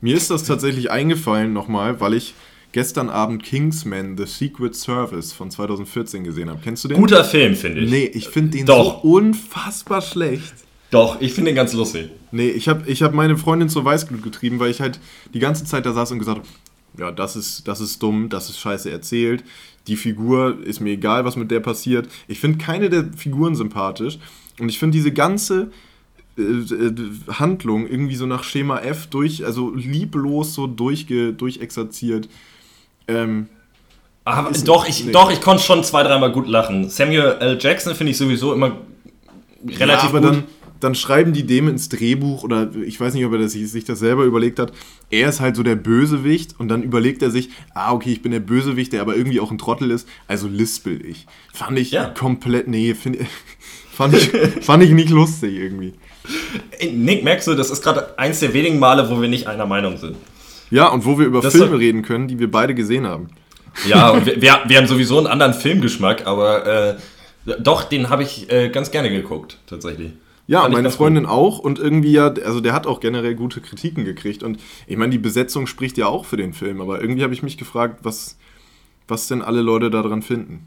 Mir ist das tatsächlich eingefallen nochmal, weil ich gestern Abend Kingsman The Secret Service von 2014 gesehen habe. Kennst du den? Guter Film, finde ich. Nee, ich finde den Doch. so unfassbar schlecht. Doch, ich finde ihn ganz lustig. Nee, ich habe ich hab meine Freundin zur Weißglut getrieben, weil ich halt die ganze Zeit da saß und gesagt habe, ja, das ist, das ist dumm, das ist scheiße erzählt. Die Figur ist mir egal, was mit der passiert. Ich finde keine der Figuren sympathisch. Und ich finde diese ganze äh, äh, Handlung irgendwie so nach Schema F durch, also lieblos so durchge, durchexerziert. Ähm, Aber Ist- doch, ich, nee. doch, ich konnte schon zwei, dreimal gut lachen. Samuel L. Jackson finde ich sowieso immer relativ ja, aber gut. Dann, dann schreiben die dem ins Drehbuch oder ich weiß nicht, ob er das, sich das selber überlegt hat. Er ist halt so der Bösewicht und dann überlegt er sich, ah, okay, ich bin der Bösewicht, der aber irgendwie auch ein Trottel ist, also lispel ich. Fand ich Ja. komplett, nee, find, (laughs) fand, ich, fand ich nicht lustig irgendwie. Nick, merkst du, das ist gerade eins der wenigen Male, wo wir nicht einer Meinung sind. Ja, und wo wir über Das Filme reden können, die wir beide gesehen haben. Ja, (laughs) und wir, wir, wir haben sowieso einen anderen Filmgeschmack, aber äh, doch, den habe ich äh, ganz gerne geguckt, tatsächlich. Ja, meine Freundin auch und irgendwie ja, also der hat auch generell gute Kritiken gekriegt und ich meine, die Besetzung spricht ja auch für den Film, aber irgendwie habe ich mich gefragt, was, was denn alle Leute daran finden.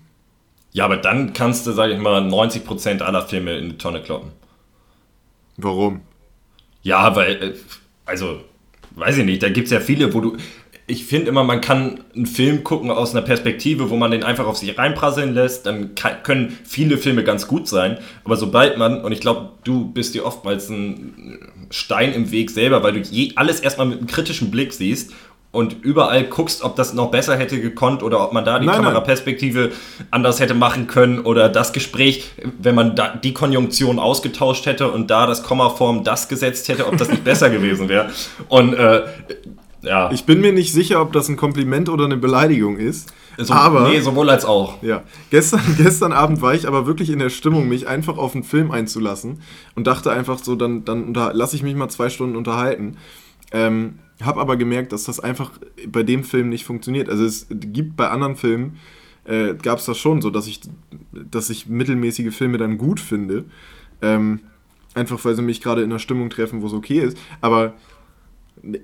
Ja, aber dann kannst du, sag ich mal, 90% aller Filme in die Tonne kloppen. Warum? Ja, weil, äh, also, weiß ich nicht, da gibt es ja viele, wo du. Ich finde immer, man kann einen Film gucken aus einer Perspektive, wo man den einfach auf sich reinprasseln lässt. Dann kann, können viele Filme ganz gut sein. Aber sobald man, und ich glaube, du bist dir oftmals ein Stein im Weg selber, weil du je, alles erstmal mit einem kritischen Blick siehst und überall guckst, ob das noch besser hätte gekonnt oder ob man da die Nein, nein. Kameraperspektive anders hätte machen können oder das Gespräch, wenn man da die Konjunktion ausgetauscht hätte und da das Kommaform das gesetzt hätte, ob das nicht besser (laughs) gewesen wäre. Und äh, ja, Ich bin mir nicht sicher, ob das ein Kompliment oder eine Beleidigung ist. so, aber nee, sowohl als auch. ja, gestern, (laughs) gestern Abend war ich aber wirklich in der Stimmung, mich einfach auf einen Film einzulassen und dachte einfach so, dann, dann lasse ich mich mal zwei Stunden unterhalten. Ähm, hab aber gemerkt, dass das einfach bei dem Film nicht funktioniert. Also es gibt bei anderen Filmen, äh, gab es das schon so, dass ich, dass ich mittelmäßige Filme dann gut finde. Ähm, einfach weil sie mich gerade in einer Stimmung treffen, wo es okay ist. Aber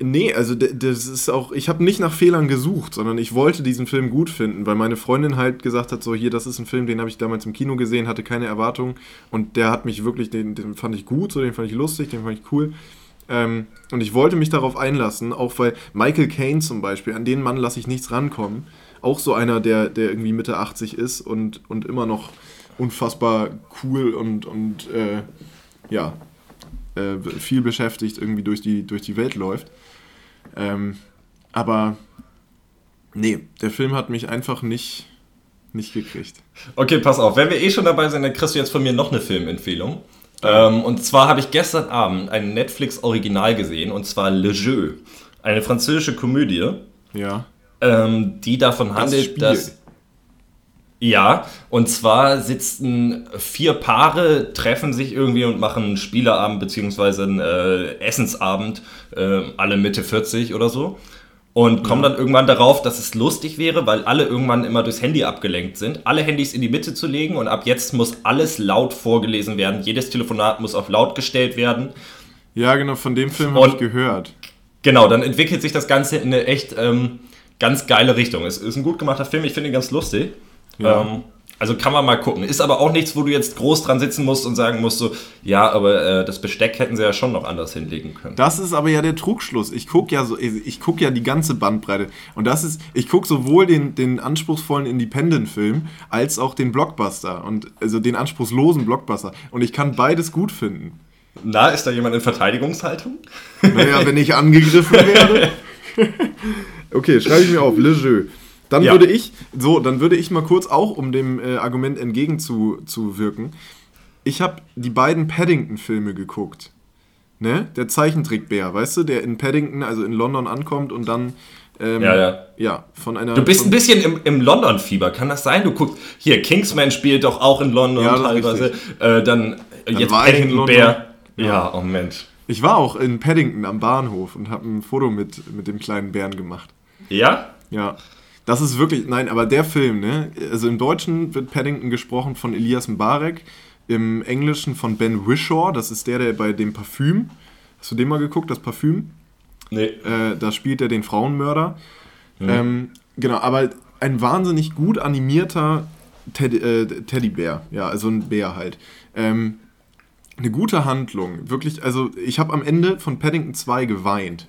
Nee, also das ist auch, ich habe nicht nach Fehlern gesucht, sondern ich wollte diesen Film gut finden, weil meine Freundin halt gesagt hat, so hier, das ist ein Film, den habe ich damals im Kino gesehen, hatte keine Erwartungen und der hat mich wirklich, den, den fand ich gut, so den fand ich lustig, den fand ich cool. Ähm, und ich wollte mich darauf einlassen, auch weil Michael Caine zum Beispiel, an den Mann lasse ich nichts rankommen. Auch so einer, der, der irgendwie Mitte 80 ist und, und immer noch unfassbar cool und, und äh, ja, äh, viel beschäftigt irgendwie durch die, durch die Welt läuft. Ähm, aber nee, der Film hat mich einfach nicht, nicht gekriegt. Okay, pass auf. Wenn wir eh schon dabei sind, dann kriegst du jetzt von mir noch eine Filmempfehlung. Ähm, und zwar habe ich gestern Abend ein Netflix-Original gesehen, und zwar Le Jeu. Eine französische Komödie, Ja. ähm, die davon handelt, Spiel. dass. Ja, und zwar sitzen vier Paare, treffen sich irgendwie und machen einen Spieleabend beziehungsweise einen äh, Essensabend, äh, alle Mitte 40 oder so. Und kommen dann irgendwann darauf, dass es lustig wäre, weil alle irgendwann immer durchs Handy abgelenkt sind, alle Handys in die Mitte zu legen und ab jetzt muss alles laut vorgelesen werden. Jedes Telefonat muss auf laut gestellt werden. Ja, genau, von dem Film habe ich gehört. Genau, dann entwickelt sich das Ganze in eine echt ähm, ganz geile Richtung. Es ist ein gut gemachter Film, ich finde ihn ganz lustig. Ja. Ähm, also kann man mal gucken. Ist aber auch nichts, wo du jetzt groß dran sitzen musst und sagen musst, so, ja, aber äh, das Besteck hätten sie ja schon noch anders hinlegen können. Das ist aber ja der Trugschluss. Ich gucke ja so, ich guck ja die ganze Bandbreite. Und das ist, ich gucke sowohl den, den anspruchsvollen Independent-Film als auch den Blockbuster. Und also den anspruchslosen Blockbuster. Und ich kann beides gut finden. Na, ist da jemand in Verteidigungshaltung? Naja, wenn ich angegriffen werde. (laughs) okay, schreibe ich mir auf, Le Jeu. Dann Ja. würde ich, so, dann würde ich mal kurz auch, um dem äh, Argument entgegenzuwirken, ich habe die beiden Paddington-Filme geguckt. Ne? Der Zeichentrickbär, weißt du, der in Paddington, also in London ankommt und dann. Ähm, Ja, ja. Ja, von einer. Du bist ein bisschen im, im London-Fieber, kann das sein? Du guckst, hier, Kingsman spielt doch auch in London Ja, teilweise. Äh, dann, äh, jetzt war ich in Paddington London. Bear. Ja, oh Mensch. Ich war auch in Paddington am Bahnhof und habe ein Foto mit, mit dem kleinen Bären gemacht. Ja? Ja. Das ist wirklich, nein, aber der Film, ne? Also im Deutschen wird Paddington gesprochen von Elias Mbarek, im Englischen von Ben Wishaw, das ist der, der bei dem Parfüm, hast du den mal geguckt, das Parfüm? Nee. Äh, da spielt er den Frauenmörder. Ähm, genau, aber ein wahnsinnig gut animierter Teddy, äh, Teddybär, ja, also ein Bär halt. Ähm, eine gute Handlung, wirklich, also ich habe am Ende von Paddington 2 geweint.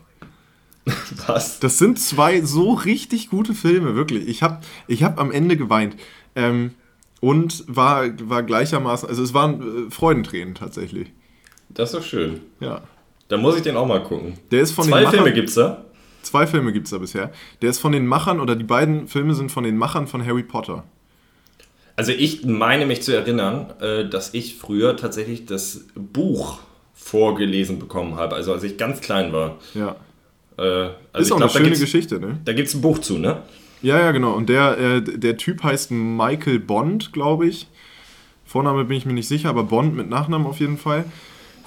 (laughs) Was? Das sind zwei so richtig gute Filme, wirklich. Ich habe ich hab am Ende geweint. Ähm, und war, war gleichermaßen, also es waren äh, Freudentränen tatsächlich. Das ist doch schön. Ja. Da muss ich den auch mal gucken. Der ist von Zwei den Machern, Filme gibt's da. Zwei Filme gibt es da bisher. Der ist von den Machern, oder die beiden Filme sind von den Machern von Harry Potter. Also ich meine mich zu erinnern, äh, dass ich früher tatsächlich das Buch vorgelesen bekommen habe. Also als ich ganz klein war. Ja. Äh, also ist auch glaub, eine schöne Geschichte, ne? Da gibt es ein Buch zu, ne? Ja, ja, genau. Und der, äh, der Typ heißt Michael Bond, glaube ich. Vorname bin ich mir nicht sicher, aber Bond mit Nachnamen auf jeden Fall.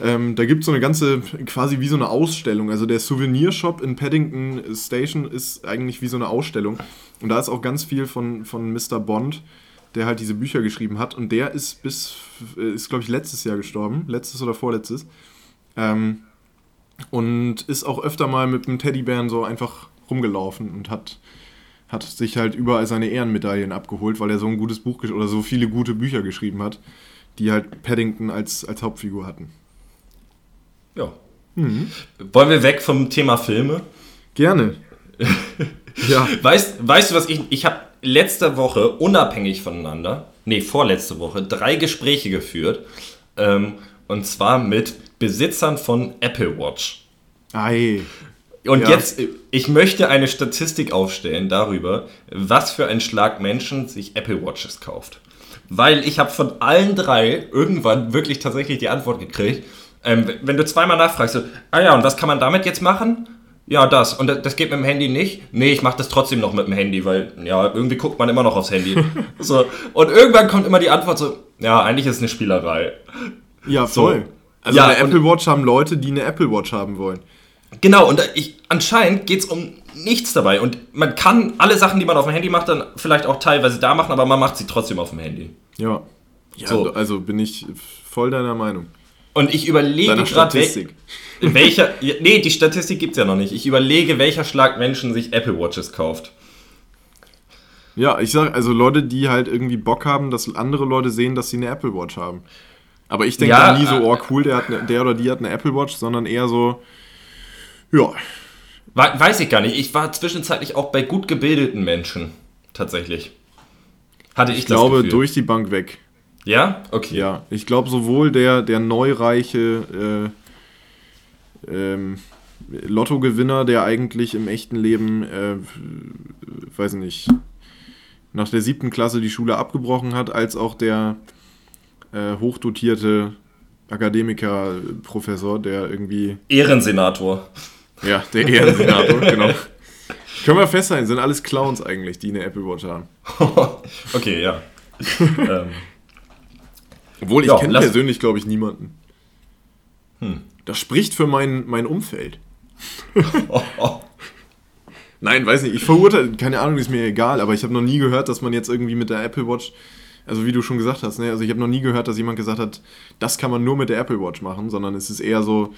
Ähm, da gibt es so eine ganze, quasi wie so eine Ausstellung. Also der Souvenirshop in Paddington Station ist eigentlich wie so eine Ausstellung. Und da ist auch ganz viel von, von Mr. Bond, der halt diese Bücher geschrieben hat. Und der ist bis, ist glaube ich letztes Jahr gestorben. Letztes oder vorletztes. Ähm, und ist auch öfter mal mit einem Teddybären so einfach rumgelaufen und hat, hat sich halt überall seine Ehrenmedaillen abgeholt, weil er so ein gutes Buch oder so viele gute Bücher geschrieben hat, die halt Paddington als, als Hauptfigur hatten. Ja. Mhm. Wollen wir weg vom Thema Filme? Gerne. (laughs) ja. Weißt, weißt du, was ich. Ich habe letzte Woche unabhängig voneinander, nee, vorletzte Woche, drei Gespräche geführt. Ähm, und zwar mit Besitzern von Apple Watch. Ei. Und Ja. jetzt, ich möchte eine Statistik aufstellen darüber, was für ein Schlag Menschen sich Apple Watches kauft. Weil ich habe von allen drei irgendwann wirklich tatsächlich die Antwort gekriegt. Ähm, wenn du zweimal nachfragst, so, ah ja, und was kann man damit jetzt machen? Ja, das. Und das- geht mit dem Handy nicht? Nee, ich mache das trotzdem noch mit dem Handy, weil, ja, irgendwie guckt man immer noch aufs Handy. (laughs) so. Und irgendwann kommt immer die Antwort so, ja, eigentlich ist es eine Spielerei. Ja, voll. Also Ja, eine Apple Watch haben Leute, die eine Apple Watch haben wollen. Genau, und ich, anscheinend geht es um nichts dabei. Und man kann alle Sachen, die man auf dem Handy macht, dann vielleicht auch teilweise da machen, aber man macht sie trotzdem auf dem Handy. Ja. ja So. Also bin ich voll deiner Meinung. Und ich überlege gerade, wel (laughs) welcher. Nee, die Statistik gibt es ja noch nicht. Ich überlege, welcher Schlag Menschen sich Apple Watches kauft. Ja, ich sag, also Leute, die halt irgendwie Bock haben, dass andere Leute sehen, dass sie eine Apple Watch haben. Aber ich denke Ja, nie so, äh, oh cool, der, hat ne, der oder die hat eine Apple Watch, sondern eher so, ja, We weiß ich gar nicht. Ich war zwischenzeitlich auch bei gut gebildeten Menschen. Tatsächlich. Hatte ich, ich glaube Gefühl. durch die Bank weg. Ja? Okay. Ja, ich glaube sowohl der, der neureiche äh, ähm, Lottogewinner, der eigentlich im echten Leben, äh, weiß nicht, nach der siebten Klasse die Schule abgebrochen hat, als auch der äh, hochdotierte Akademiker-Professor, der irgendwie, Ehrensenator. ja, der Ehrensenator, (laughs) genau. Können wir festhalten, sind alles Clowns eigentlich, die eine Apple Watch haben. (laughs) okay, ja. (laughs) ähm, Obwohl, ich Ja, kenne persönlich, glaube ich, niemanden. Hm. Das spricht für mein, mein Umfeld. oh, oh. Nein, weiß nicht, ich verurteile, keine Ahnung, ist mir egal, aber ich habe noch nie gehört, dass man jetzt irgendwie mit der Apple Watch, also wie du schon gesagt hast, ne, also ich habe noch nie gehört, dass jemand gesagt hat, das kann man nur mit der Apple Watch machen, sondern es ist eher so,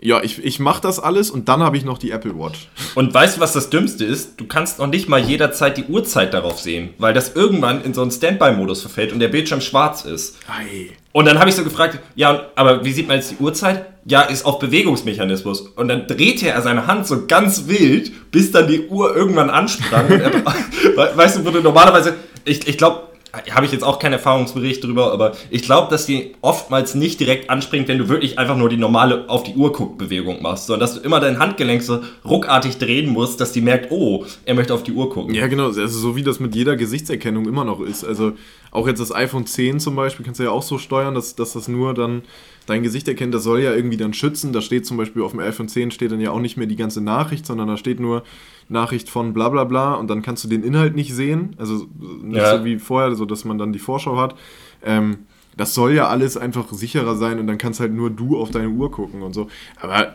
ja, ich, ich mache das alles und dann habe ich noch die Apple Watch. Und weißt du, was das Dümmste ist? Du kannst noch nicht mal jederzeit die Uhrzeit darauf sehen, weil das irgendwann in so einen Standby-Modus verfällt und der Bildschirm schwarz ist. Ei. Und dann habe ich so gefragt, ja, aber wie sieht man jetzt die Uhrzeit? Ja, ist auf Bewegungsmechanismus. Und dann drehte er seine Hand so ganz wild, bis dann die Uhr irgendwann ansprang. (laughs) Er, (laughs) We- weißt du, du normalerweise, ich, ich glaube, habe ich jetzt auch keinen Erfahrungsbericht drüber, aber ich glaube, dass die oftmals nicht direkt anspringt, wenn du wirklich einfach nur die normale auf die Uhr guck Bewegung machst, sondern dass du immer dein Handgelenk so ruckartig drehen musst, dass die merkt, oh, er möchte auf die Uhr gucken. Ja, genau, also so wie das mit jeder Gesichtserkennung immer noch ist. Also auch jetzt das iPhone 10 zum Beispiel kannst du ja auch so steuern, dass, dass das nur dann dein Gesicht erkennt. Das soll ja irgendwie dann schützen. Da steht zum Beispiel auf dem iPhone 10 steht dann ja auch nicht mehr die ganze Nachricht, sondern da steht nur Nachricht von bla bla bla und dann kannst du den Inhalt nicht sehen. Also nicht Ja. so wie vorher, so dass man dann die Vorschau hat. Ähm, das soll ja alles einfach sicherer sein und dann kannst halt nur du auf deine Uhr gucken und so. Aber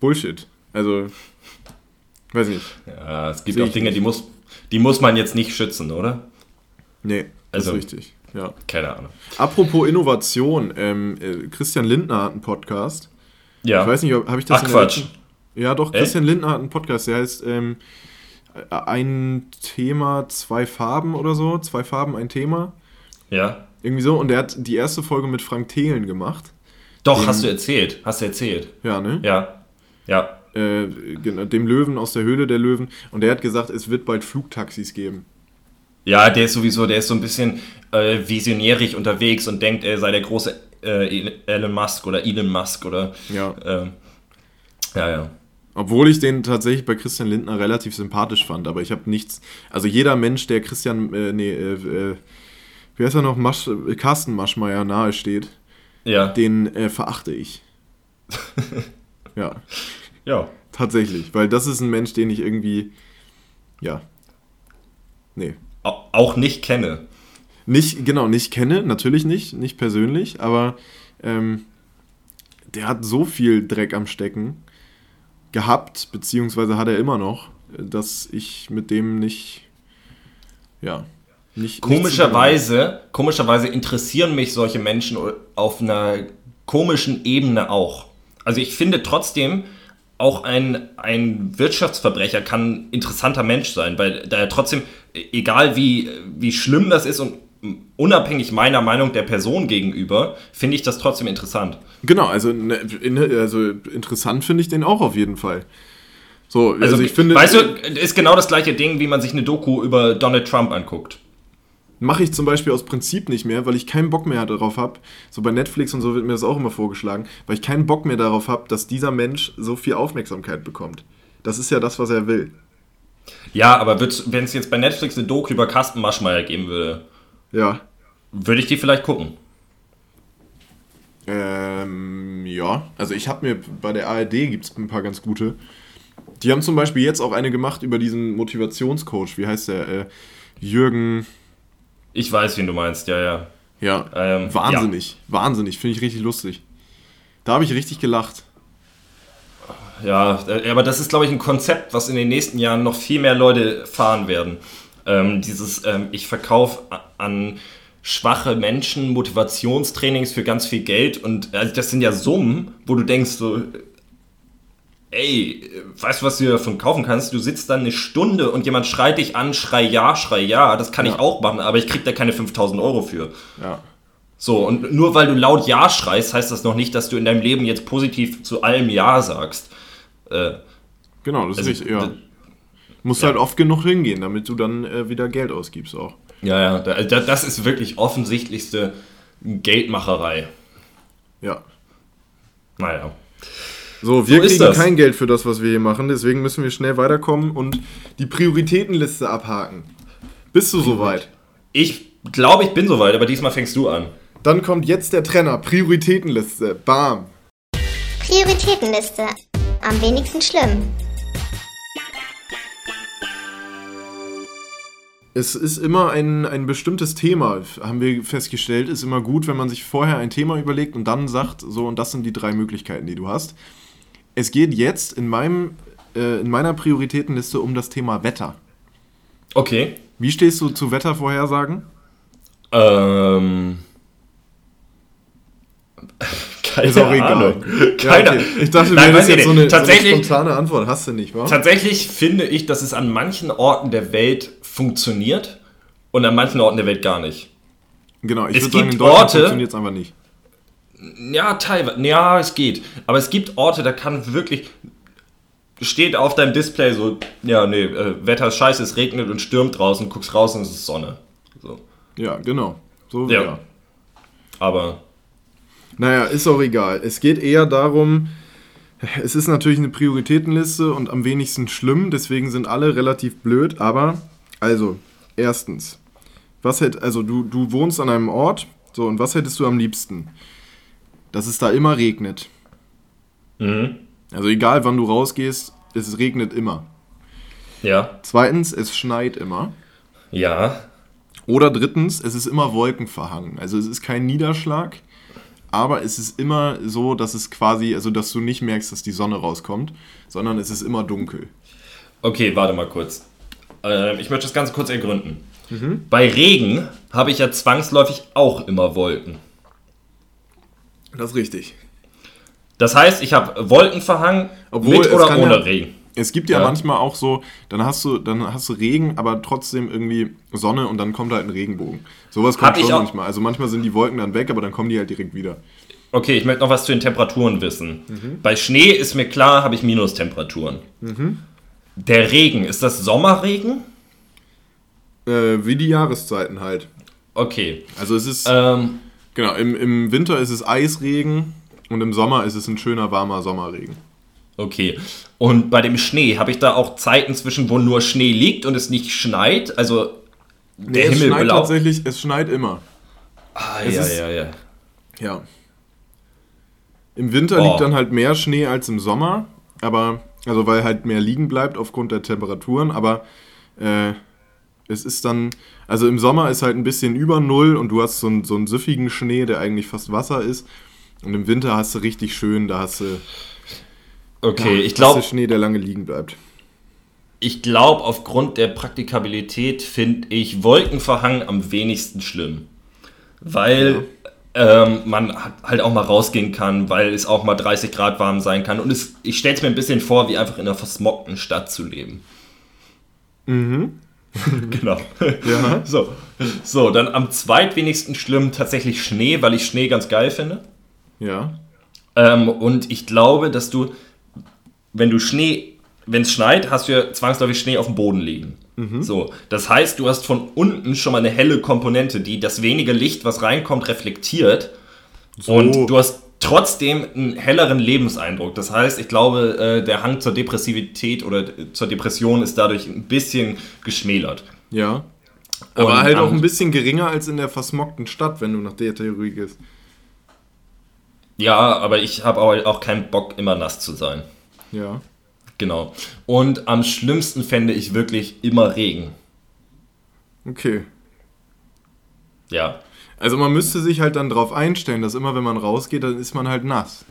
Bullshit. Also, weiß nicht. Ja, es gibt Sehe auch Dinge, die muss, die muss man jetzt nicht schützen, oder? Nee, das Also- ist richtig. Ja. Keine Ahnung. Apropos Innovation, ähm, äh, Christian Lindner hat einen Podcast. Ja. Ich weiß nicht, habe ich das Ach, Quatsch. Ja, doch, Echt? Christian Lindner hat einen Podcast, der heißt ähm, ein Thema, zwei Farben oder so. Zwei Farben, ein Thema. Ja. Irgendwie so. Und der hat die erste Folge mit Frank Thelen gemacht. Doch, Dem- hast du erzählt. Hast du erzählt. Ja, ne? Ja. Ja. Äh, dem Löwen aus der Höhle der Löwen. Und der hat gesagt, es wird bald Flugtaxis geben. Ja, der ist sowieso, der ist so ein bisschen äh, visionärig unterwegs und denkt, er sei der große äh, Elon Musk oder Elon Musk oder. Ja. ähm, ja, ja. Obwohl ich den tatsächlich bei Christian Lindner relativ sympathisch fand, aber ich habe nichts. Also jeder Mensch, der Christian, äh, nee, äh, äh, wie heißt er noch, Masch, äh, Carsten Maschmeyer nahe steht, Ja. den äh, verachte ich. (laughs) ja, ja. tatsächlich. Weil das ist ein Mensch, den ich irgendwie. Ja. Nee. Au- Auch nicht kenne. Nicht, genau, nicht kenne, natürlich nicht, nicht persönlich, aber ähm, der hat so viel Dreck am Stecken gehabt, beziehungsweise hat er immer noch, dass ich mit dem nicht, ja, nicht. Komischerweise, komischerweise interessieren mich solche Menschen auf einer komischen Ebene auch. Also ich finde trotzdem, auch ein, ein Wirtschaftsverbrecher kann ein interessanter Mensch sein, weil da er trotzdem, egal wie, wie schlimm das ist und unabhängig meiner Meinung der Person gegenüber, finde ich das trotzdem interessant. Genau, also, ne, also interessant finde ich den auch auf jeden Fall. So, also, Also, ich finde. weißt du, ist genau das gleiche Ding, wie man sich eine Doku über Donald Trump anguckt. Mache ich zum Beispiel aus Prinzip nicht mehr, weil ich keinen Bock mehr darauf habe. So bei Netflix und so wird mir das auch immer vorgeschlagen, weil ich keinen Bock mehr darauf habe, dass dieser Mensch so viel Aufmerksamkeit bekommt. Das ist ja das, was er will. Ja, aber wenn es jetzt bei Netflix eine Doku über Carsten Maschmeyer geben würde, Ja. würde ich die vielleicht gucken. Ähm, ja. Also ich habe mir bei der ARD gibt es ein paar ganz gute. Die haben zum Beispiel jetzt auch eine gemacht über diesen Motivationscoach. Wie heißt der? Äh, Jürgen. Ich weiß, wen du meinst, ja, ja. Ja. Ähm, wahnsinnig. Wahnsinnig. Finde ich richtig lustig. Da habe ich richtig gelacht. Ja, äh, aber das ist, glaube ich, ein Konzept, was in den nächsten Jahren noch viel mehr Leute fahren werden. Ähm, dieses, ähm, ich verkaufe an schwache Menschen Motivationstrainings für ganz viel Geld und also das sind ja Summen, wo du denkst so, ey, weißt du, was du davon kaufen kannst? Du sitzt dann eine Stunde und jemand schreit dich an, schrei ja, schrei ja, das kann Ja. ich auch machen, aber ich krieg da keine 5000 Euro für. Ja. So, und nur weil du laut Ja schreist, heißt das noch nicht, dass du in deinem Leben jetzt positiv zu allem Ja sagst. Äh, Genau, das Also, ist richtig. Ja. Musst ja. halt oft genug hingehen, damit du dann äh, wieder Geld ausgibst auch. ja, ja, da, da, das ist wirklich offensichtlichste Geldmacherei. Ja. Naja. So, wir So kriegen das. kein Geld für das, was wir hier machen, deswegen müssen wir schnell weiterkommen und die Prioritätenliste abhaken. Bist du soweit? Ich glaube, ich bin soweit, aber diesmal fängst du an. Dann kommt jetzt der Trenner. Prioritätenliste. Bam. Prioritätenliste am wenigsten schlimm. es ist immer ein, ein bestimmtes Thema, haben wir festgestellt. Ist immer gut, wenn man sich vorher ein Thema überlegt und dann sagt, so, und das sind die drei Möglichkeiten, die du hast. Es geht jetzt in, meinem, äh, in meiner Prioritätenliste um das Thema Wetter. Okay. Wie stehst du zu Wettervorhersagen? Ähm. Keine Ist auch egal. Ahnung. Ja, Keine okay. Ich dachte, Nein, das ich jetzt so eine, so eine Tatsächlich, spontane Antwort. Hast du nicht, wa? tatsächlich finde ich, dass es an manchen Orten der Welt funktioniert und an manchen Orten der Welt gar nicht. Genau, ich Es würde sagen, in gibt Deutschland Orte- funktioniert es einfach nicht. Ja, teilweise. Ja, es geht. Aber es gibt Orte, da kann wirklich. Steht auf deinem Display so, ja, nee, äh, Wetter ist scheiße, es regnet und stürmt draußen, guckst raus und es ist Sonne. So. Ja, genau. So, Ja. ja. Aber Naja, ist auch egal. Es geht eher darum, es ist natürlich eine Prioritätenliste und am wenigsten schlimm, deswegen sind alle relativ blöd, aber also, erstens, was hätt, also du, du wohnst an einem Ort, so, und was hättest du am liebsten? Dass es da immer regnet. mhm. Also egal wann du rausgehst, es regnet immer. ja. Zweitens, es schneit immer. Ja. Oder drittens, es ist immer wolkenverhangen. Also es ist kein Niederschlag, aber es ist immer so, dass es quasi, also dass du nicht merkst, dass die Sonne rauskommt, sondern es ist immer dunkel. Okay, warte mal kurz. Ähm, ich möchte das Ganze kurz ergründen. Bei Regen habe ich ja zwangsläufig auch immer Wolken. Das ist richtig. Das heißt, ich habe Wolkenverhang Obwohl, mit oder ohne ja- Regen. Es gibt ja, Ja. manchmal auch so, dann hast du, dann hast du Regen, aber trotzdem irgendwie Sonne und dann kommt halt ein Regenbogen. Sowas kommt Hab schon manchmal. Also manchmal sind die Wolken dann weg, aber dann kommen die halt direkt wieder. Okay, ich möchte noch was zu den Temperaturen wissen. Mhm. Bei Schnee ist mir klar, habe ich Minustemperaturen. Mhm. Der Regen, ist das Sommerregen? Äh, wie die Jahreszeiten halt. Okay. Also es ist, Ähm, genau, im, im Winter ist es Eisregen und im Sommer ist es ein schöner, warmer Sommerregen. Okay. Und bei dem Schnee, habe ich da auch Zeiten zwischen, wo nur Schnee liegt und es nicht schneit? Also der Nee, es Himmel schneit blau? tatsächlich, es schneit immer. Ah, es ja, ist- ja, ja. Ja. Im Winter Oh. liegt dann halt mehr Schnee als im Sommer, aber, also weil halt mehr liegen bleibt aufgrund der Temperaturen, aber äh, es ist dann, also im Sommer ist halt ein bisschen über Null und du hast so einen, so einen süffigen Schnee, der eigentlich fast Wasser ist. Und im Winter hast du richtig schön, da hast du, Okay, ich hast glaube, du Schnee, der lange liegen bleibt. ich glaube, aufgrund der Praktikabilität finde ich Wolkenverhang am wenigsten schlimm. Weil ähm, man halt auch mal rausgehen kann, weil es auch mal 30 Grad warm sein kann. Und es, ich stelle es mir ein bisschen vor, wie einfach in einer versmogten Stadt zu leben. Mhm. (laughs) genau. Ja. So. so, dann am zweitwenigsten schlimm tatsächlich Schnee, weil ich Schnee ganz geil finde. Ja. Ähm, und ich glaube, dass du, wenn du Schnee, wenn es schneit, hast du ja zwangsläufig Schnee auf dem Boden liegen. So, das heißt, du hast von unten schon mal eine helle Komponente, die das wenige Licht, was reinkommt, reflektiert. Und du hast trotzdem einen helleren Lebenseindruck. Das heißt, ich glaube, äh, der Hang zur Depressivität oder äh, zur Depression ist dadurch ein bisschen geschmälert. Ja. Aber Und, halt auch ein bisschen geringer als in der versmogten Stadt, wenn du nach der Theorie gehst. Ja, aber ich habe auch keinen Bock, immer nass zu sein. Ja. Genau. Und am schlimmsten fände ich wirklich immer Regen. Okay. Ja. Also man müsste sich halt dann drauf einstellen, dass immer wenn man rausgeht, dann ist man halt nass.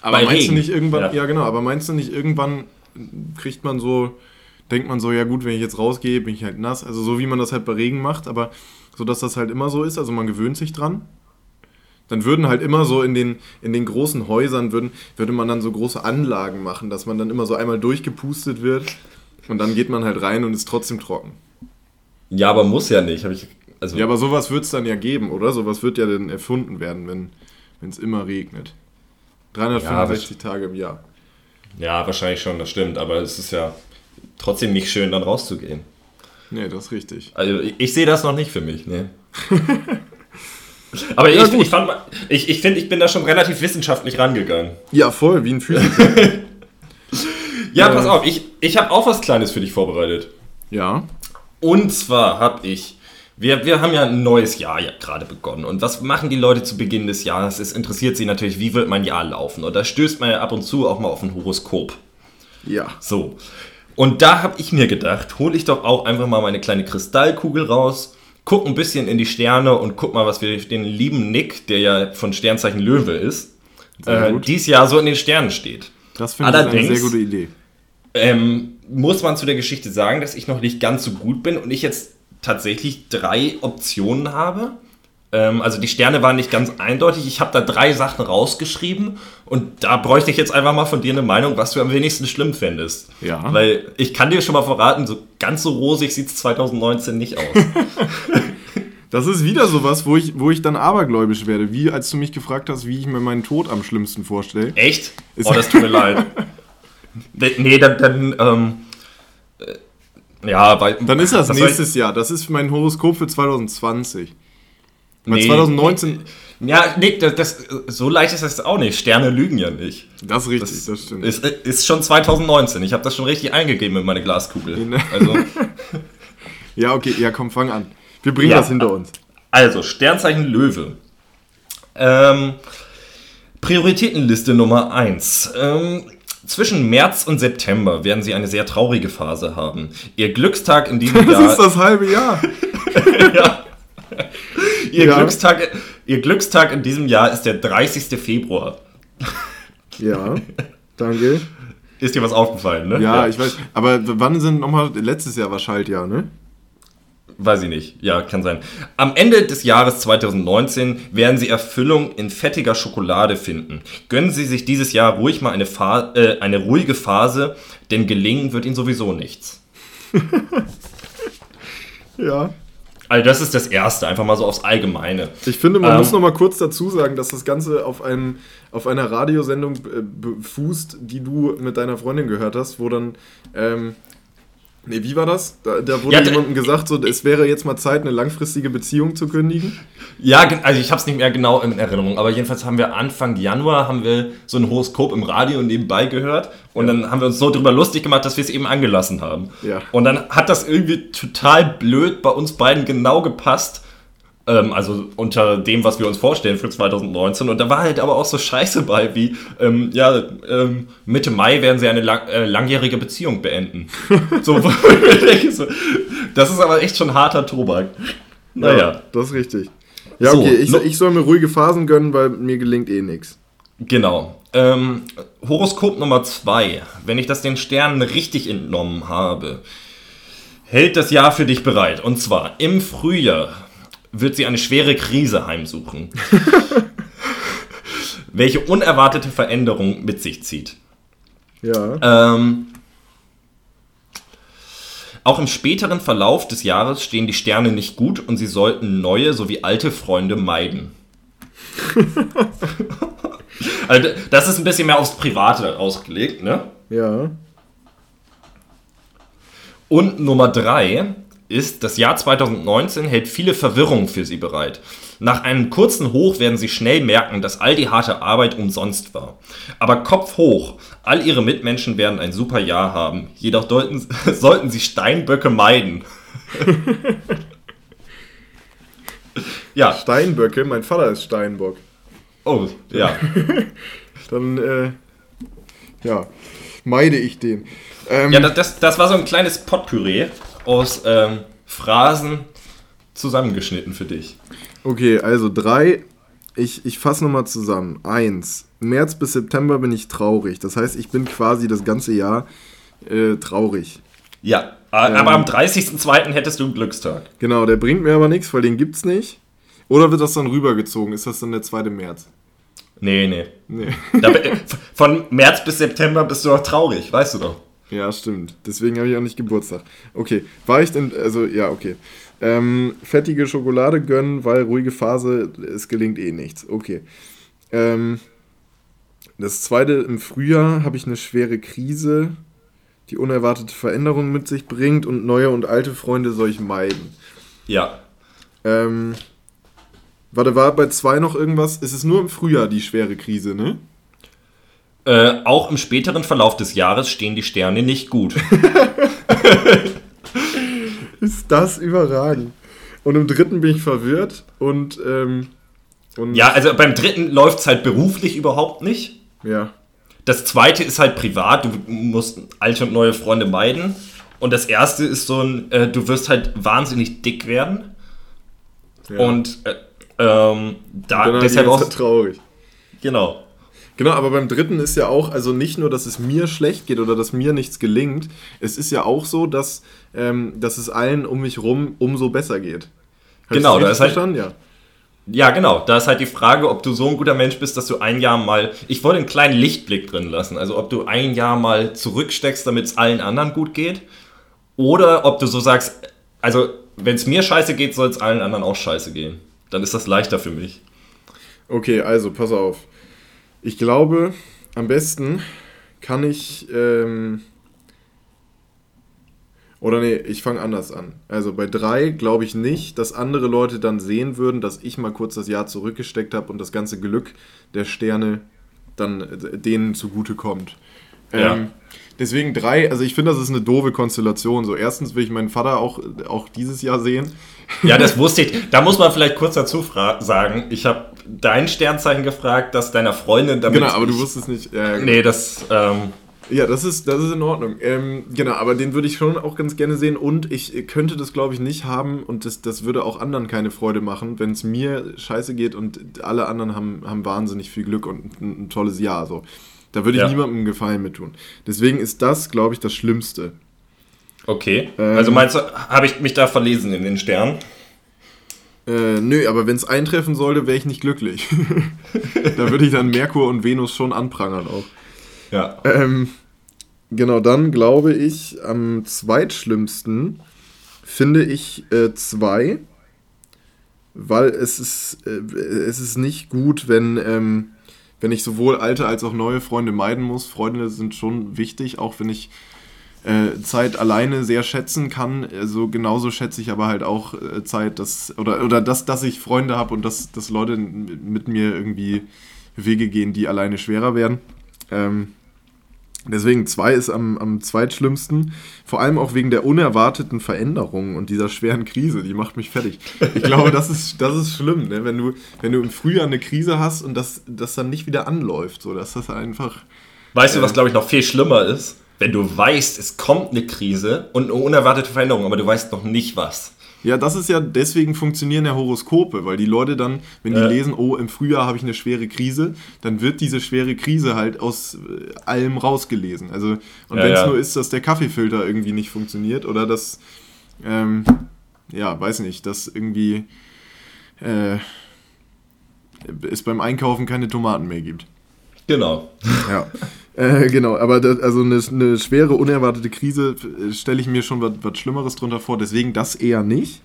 Aber Bei meinst Regen. du nicht irgendwann, ja. Ja. genau, aber meinst du nicht irgendwann kriegt man so, denkt man so, ja gut, wenn ich jetzt rausgehe, bin ich halt nass. Also so wie man das halt bei Regen macht, aber so, dass das halt immer so ist, also man gewöhnt sich dran. Dann würden halt immer so in den, in den großen Häusern, würden, würde man dann so große Anlagen machen, dass man dann immer so einmal durchgepustet wird und dann geht man halt rein und ist trotzdem trocken. Ja, aber muss ja nicht. Hab ich, also, Ja, aber sowas wird es dann ja geben, oder? Sowas wird ja dann erfunden werden, wenn es immer regnet. 365 Tage im Jahr. ja, wahrscheinlich schon, das stimmt. Aber es ist ja trotzdem nicht schön, dann rauszugehen. Nee, das ist richtig. Also ich, ich sehe das noch nicht für mich, ne? (laughs) aber Ja, ich, ich, fand, ich, ich finde, ich bin da schon relativ wissenschaftlich rangegangen. Ja, voll, wie ein Physiker. (laughs) Ja, Ja. pass auf, ich, ich habe auch was Kleines für dich vorbereitet. ja. Und zwar habe ich, wir, wir haben ja ein neues Jahr ja gerade begonnen. Und was machen die Leute zu Beginn des Jahres? Es interessiert sie natürlich, wie wird mein Jahr laufen? Und da stößt man ja ab und zu auch mal auf ein Horoskop. Ja. So. Und da habe ich mir gedacht, hole ich doch auch einfach mal meine kleine Kristallkugel raus, guck ein bisschen in die Sterne und guck mal, was wir den lieben Nick, der ja von Sternzeichen Löwe ist, äh, dies Jahr so in den Sternen steht. Das finde ich eine sehr gute Idee. Ähm, muss man zu der Geschichte sagen, dass ich noch nicht ganz so gut bin und ich jetzt tatsächlich drei Optionen habe. Ähm, also die Sterne waren nicht ganz eindeutig. Ich habe da drei Sachen rausgeschrieben und da bräuchte ich jetzt einfach mal von dir eine Meinung, was du am wenigsten schlimm fändest. Ja. Weil ich kann dir schon mal verraten, so ganz so rosig sieht es 2019 nicht aus. (laughs) Das ist wieder sowas, wo ich, wo ich dann abergläubisch werde. Wie als du mich gefragt hast, wie ich mir meinen Tod am schlimmsten vorstelle. Echt? Ist- Oh, das tut mir leid. Nee, dann, dann ähm, äh, ja, weil, Dann ist das ich- nächstes Jahr. Das ist mein Horoskop für 2020. Weil Nee. 2019, Ja, nee, das, das, so leicht ist das auch nicht. Sterne lügen ja nicht. das ist richtig, das, stimmt. Ist, ist schon 2019. Ich habe das schon richtig eingegeben in meine Glaskugel. Ne. Also, (laughs) ja, okay, ja, komm, fang an. Wir bringen Ja. das hinter uns. also Sternzeichen Löwe. Ähm, Prioritätenliste Nummer 1. Ähm, zwischen März und September werden Sie eine sehr traurige Phase haben. Ihr Glückstag in diesem Das Jahr. ist das halbe Jahr. (laughs) ihr, Ja. Glückstag, ihr Glückstag in diesem Jahr ist der 30. Februar. Ja, danke. Ist dir was aufgefallen, ne? Ja, ich weiß. Aber wann sind nochmal, letztes Jahr war Schaltjahr, ne? Weiß ich nicht. Ja, kann sein. Am Ende des Jahres 2019 werden Sie Erfüllung in fettiger Schokolade finden. Gönnen Sie sich dieses Jahr ruhig mal eine, Fa äh, eine ruhige Phase, denn gelingen wird Ihnen sowieso nichts. (laughs) Ja. Also das ist das Erste, einfach mal so aufs Allgemeine. Ich finde, man Ähm. muss noch mal kurz dazu sagen, dass das Ganze auf, einem, auf einer Radiosendung äh, fußt, die du mit deiner Freundin gehört hast, wo dann, ähm, nee, wie war das? Da, da wurde Ja, jemandem gesagt, so, es wäre jetzt mal Zeit, eine langfristige Beziehung zu kündigen. Ja, also ich habe es nicht mehr genau in Erinnerung, aber jedenfalls haben wir Anfang Januar haben wir so ein Horoskop im Radio nebenbei gehört und dann haben wir uns so drüber lustig gemacht, dass wir es eben angelassen haben. Ja. Und dann hat das irgendwie total blöd bei uns beiden genau gepasst. Ähm, also unter dem, was wir uns vorstellen für 2019. Und da war halt aber auch so Scheiße bei, wie, ähm, ja, ähm, Mitte Mai werden sie eine lang, äh, langjährige Beziehung beenden. (laughs) so, das ist aber echt schon harter Tobak. Naja. das ist richtig. Ja, So, okay, ich, ich soll mir ruhige Phasen gönnen, weil mir gelingt eh nichts. Genau. Ähm, Horoskop Nummer 2. Wenn ich das den Sternen richtig entnommen habe, hält das Jahr für dich bereit. Und zwar im Frühjahr wird sie eine schwere Krise heimsuchen, (laughs) welche unerwartete Veränderung mit sich zieht. Ja. Ähm, auch im späteren Verlauf des Jahres stehen die Sterne nicht gut und sie sollten neue sowie alte Freunde meiden. (laughs) also das ist ein bisschen mehr aufs Private ausgelegt, ne? Ja. Und Nummer drei ist, das Jahr 2019 hält viele Verwirrungen für sie bereit. Nach einem kurzen Hoch werden sie schnell merken, dass all die harte Arbeit umsonst war. Aber Kopf hoch, all ihre Mitmenschen werden ein super Jahr haben. Jedoch deuten, (laughs) sollten sie Steinböcke meiden. (laughs) ja, Steinböcke, mein Vater ist Steinbock. oh, ja. (laughs) Dann, äh, ja, meide ich den. Ähm, Ja, das, das, das war so ein kleines Potpüree aus ähm, Phrasen zusammengeschnitten für dich. Okay, also drei. Ich, ich fasse nochmal zusammen. Eins. März bis September bin ich traurig. Das heißt, ich bin quasi das ganze Jahr äh, traurig. Ja, aber am 30.02. hättest du einen Glückstag. Genau, der bringt mir aber nichts, weil den gibt's nicht. Oder wird das dann rübergezogen? Ist das dann der 2. März? Nee, nee. Nee. Da, bi- von März bis September bist du doch traurig, weißt du doch. Ja, stimmt. Deswegen habe ich auch nicht Geburtstag. Okay, war ich denn, also ja, okay. Ähm, fettige Schokolade gönnen, weil ruhige Phase, es gelingt eh nichts. Okay. Ähm, das zweite, im Frühjahr habe ich eine schwere Krise, die unerwartete Veränderungen mit sich bringt und neue und alte Freunde soll ich meiden. Ja. Ähm, warte, war bei zwei noch irgendwas? Es ist nur im Frühjahr die schwere Krise, ne? Äh, auch im späteren Verlauf des Jahres stehen die Sterne nicht gut. (laughs) Ist das überragend. Und im dritten bin ich verwirrt und, ähm, und ja, also beim dritten läuft es halt beruflich überhaupt nicht. ja. das zweite ist halt privat, du musst alte und neue Freunde meiden. Und das erste ist so ein, äh, du wirst halt wahnsinnig dick werden. Ja. Und äh, ähm, da Dann deshalb ist auch. traurig. Genau. Genau, aber beim dritten ist ja auch, also nicht nur, dass es mir schlecht geht oder dass mir nichts gelingt, es ist ja auch so, dass, ähm, dass es allen um mich rum umso besser geht. Hab Genau, ich's da richtig ist halt-? Ja. Ja, genau. Da ist halt die Frage, ob du so ein guter Mensch bist, dass du ein Jahr mal. Ich wollte einen kleinen Lichtblick drin lassen. Also, ob du ein Jahr mal zurücksteckst, damit es allen anderen gut geht. Oder ob du so sagst, also, wenn es mir scheiße geht, soll es allen anderen auch scheiße gehen. Dann ist das leichter für mich. Okay, also pass auf. Ich glaube, am besten kann ich. Ähm, oder nee, ich fange anders an. Also bei drei glaube ich nicht, dass andere Leute dann sehen würden, dass ich mal kurz das Jahr zurückgesteckt habe und das ganze Glück der Sterne dann äh, denen zugute kommt. Ja. Ähm, deswegen drei, also ich finde, das ist eine doofe Konstellation. So, erstens will ich meinen Vater auch, auch dieses Jahr sehen. Ja, das wusste ich. Da muss man vielleicht kurz dazu sagen. Ich habe dein Sternzeichen gefragt, das deiner Freundin damit. Genau, aber du wusstest nicht. Ja, genau. Nee, das. Ähm, Ja, das ist, das ist in Ordnung. Ähm, genau, aber den würde ich schon auch ganz gerne sehen und ich könnte das, glaube ich, nicht haben und das, das würde auch anderen keine Freude machen, wenn es mir scheiße geht und alle anderen haben, haben wahnsinnig viel Glück und ein, ein tolles Jahr. So. Da würde ich Ja. niemandem einen Gefallen mit tun. Deswegen ist das, glaube ich, das Schlimmste. okay. Ähm. also meinst du, habe ich mich da verlesen in den Sternen? Äh, nö, aber wenn es eintreffen sollte, wäre ich nicht glücklich. (laughs) da würde ich dann Merkur und Venus schon anprangern auch. Ja. Ähm, genau, dann glaube ich, am zweitschlimmsten finde ich äh, zwei, weil es ist, äh, es ist nicht gut, wenn, ähm, wenn ich sowohl alte als auch neue Freunde meiden muss. Freunde sind schon wichtig, auch wenn ich äh, Zeit alleine sehr schätzen kann. Also genauso schätze ich aber halt auch äh, Zeit, dass, oder, oder das, dass ich Freunde habe und dass, dass Leute mit mir irgendwie Wege gehen, die alleine schwerer werden. Ähm, deswegen zwei ist am, am zweitschlimmsten. Vor allem auch wegen der unerwarteten Veränderungen und dieser schweren Krise, die macht mich fertig. Ich glaube, das ist, das ist schlimm, ne? wenn, du, wenn du im Frühjahr eine Krise hast und das, das dann nicht wieder anläuft. So, dass das einfach. Weißt du, Äh. was glaube ich noch viel schlimmer ist? Wenn du weißt, es kommt eine Krise und eine unerwartete Veränderung, aber du weißt noch nicht was. Ja, das ist ja, deswegen funktionieren ja Horoskope, weil die Leute dann, wenn die Ja. lesen, oh, im Frühjahr habe ich eine schwere Krise, dann wird diese schwere Krise halt aus äh, allem rausgelesen. Also, und Ja, wenn es ja. nur ist, dass der Kaffeefilter irgendwie nicht funktioniert oder dass, ähm, ja, weiß nicht, dass irgendwie äh, es beim Einkaufen keine Tomaten mehr gibt. Genau. Ja. (laughs) Äh, genau, aber das, also eine, eine schwere, unerwartete Krise äh, stelle ich mir schon was, Schlimmeres drunter vor, deswegen das eher nicht.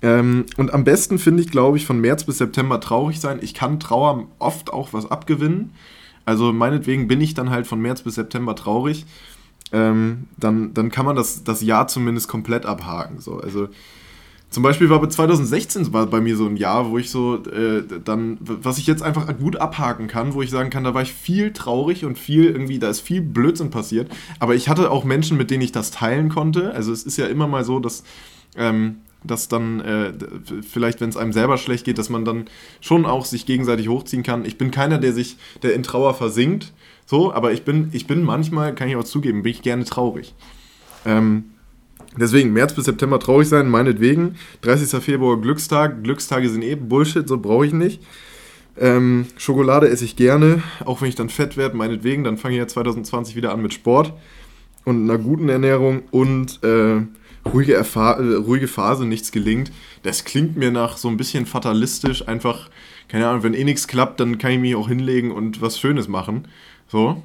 Ähm, und am besten finde ich, glaube ich, von März bis September traurig sein. Ich kann Trauer oft auch was abgewinnen. Also meinetwegen bin ich dann halt von März bis September traurig. Ähm, dann, dann kann man das, das Jahr zumindest komplett abhaken. So. Also zum Beispiel war bei 2016 war bei mir so ein Jahr, wo ich so äh, dann, was ich jetzt einfach gut abhaken kann, wo ich sagen kann, da war ich viel traurig und viel irgendwie, da ist viel Blödsinn passiert. Aber ich hatte auch Menschen, mit denen ich das teilen konnte. Also es ist ja immer mal so, dass, ähm, dass dann äh, vielleicht, wenn es einem selber schlecht geht, dass man dann schon auch sich gegenseitig hochziehen kann. Ich bin keiner, der sich, der in Trauer versinkt, so, aber ich bin, ich bin manchmal, kann ich auch zugeben, bin ich gerne traurig. Ähm, Deswegen, März bis September traurig sein, meinetwegen. 30. Februar Glückstag. Glückstage sind eh Bullshit, so brauche ich nicht. Ähm, Schokolade esse ich gerne, auch wenn ich dann fett werde, meinetwegen. Dann fange ich ja 2020 wieder an mit Sport und einer guten Ernährung und äh, ruhige, äh, ruhige Phase, nichts gelingt. Das klingt mir nach so ein bisschen fatalistisch. Einfach, keine Ahnung, wenn eh nichts klappt, dann kann ich mich auch hinlegen und was Schönes machen. So.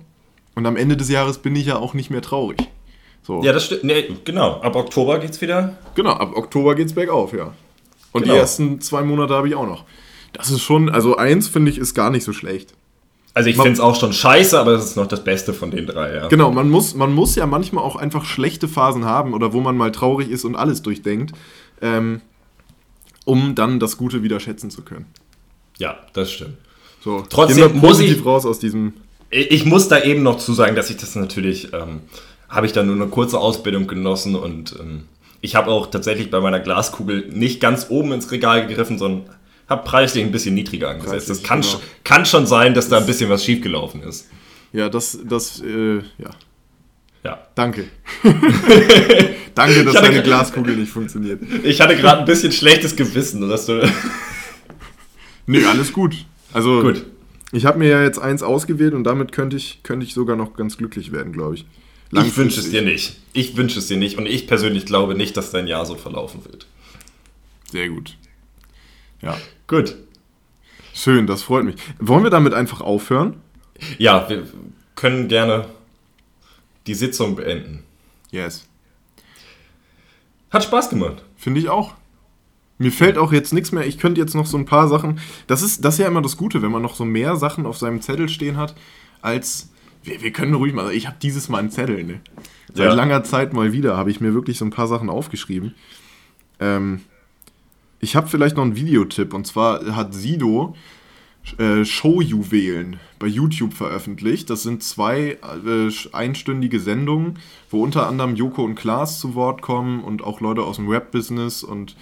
Und am Ende des Jahres bin ich ja auch nicht mehr traurig. So. Ja, das stimmt. Nee, genau. Ab Oktober geht's wieder. Genau, ab Oktober geht's bergauf, ja. Und Genau. die ersten zwei Monate habe ich auch noch. Das ist schon, also eins finde ich, ist gar nicht so schlecht. Also ich finde es auch schon scheiße, aber das ist noch das Beste von den drei, ja. Genau, man muss, man muss ja manchmal auch einfach schlechte Phasen haben oder wo man mal traurig ist und alles durchdenkt, ähm, um dann das Gute wieder schätzen zu können. Ja, das stimmt. So, Trotzdem muss positiv ich- raus aus diesem. Ich ich muss da eben noch zu sagen, dass ich das natürlich, ähm, habe ich da nur eine kurze Ausbildung genossen und ähm, ich habe auch tatsächlich bei meiner Glaskugel nicht ganz oben ins Regal gegriffen, sondern habe preislich ein bisschen niedriger angesetzt. Das Preislich, kann, genau. kann schon sein, dass da ein bisschen was schiefgelaufen ist. Ja, das, das, äh, ja. Ja. Danke. (laughs) Danke, dass deine ge- Glaskugel nicht funktioniert. Ich hatte gerade ein bisschen schlechtes Gewissen, dass du. (laughs) Nee, alles gut. Also, Gut. ich habe mir ja jetzt eins ausgewählt und damit könnte ich, könnte ich sogar noch ganz glücklich werden, glaube ich. Ich wünsche es dir nicht. Ich wünsche es dir nicht. Und ich persönlich glaube nicht, dass dein Jahr so verlaufen wird. Sehr gut. Ja, Gut. schön, das freut mich. Wollen wir damit einfach aufhören? Ja, wir können gerne die Sitzung beenden. Yes. Hat Spaß gemacht. Finde ich auch. Mir fällt auch jetzt nichts mehr. Ich könnte jetzt noch so ein paar Sachen. Das ist, das ist ja immer das Gute, wenn man noch so mehr Sachen auf seinem Zettel stehen hat, als. Wir, wir können ruhig mal. Ich habe dieses Mal einen Zettel, ne? Seit Ja. langer Zeit mal wieder habe ich mir wirklich so ein paar Sachen aufgeschrieben. Ähm, ich habe vielleicht noch einen Videotipp. Und zwar hat Sido äh, Showjuwelen bei YouTube veröffentlicht. Das sind zwei äh, einstündige Sendungen, wo unter anderem Joko und Klaas zu Wort kommen und auch Leute aus dem Rap-Business und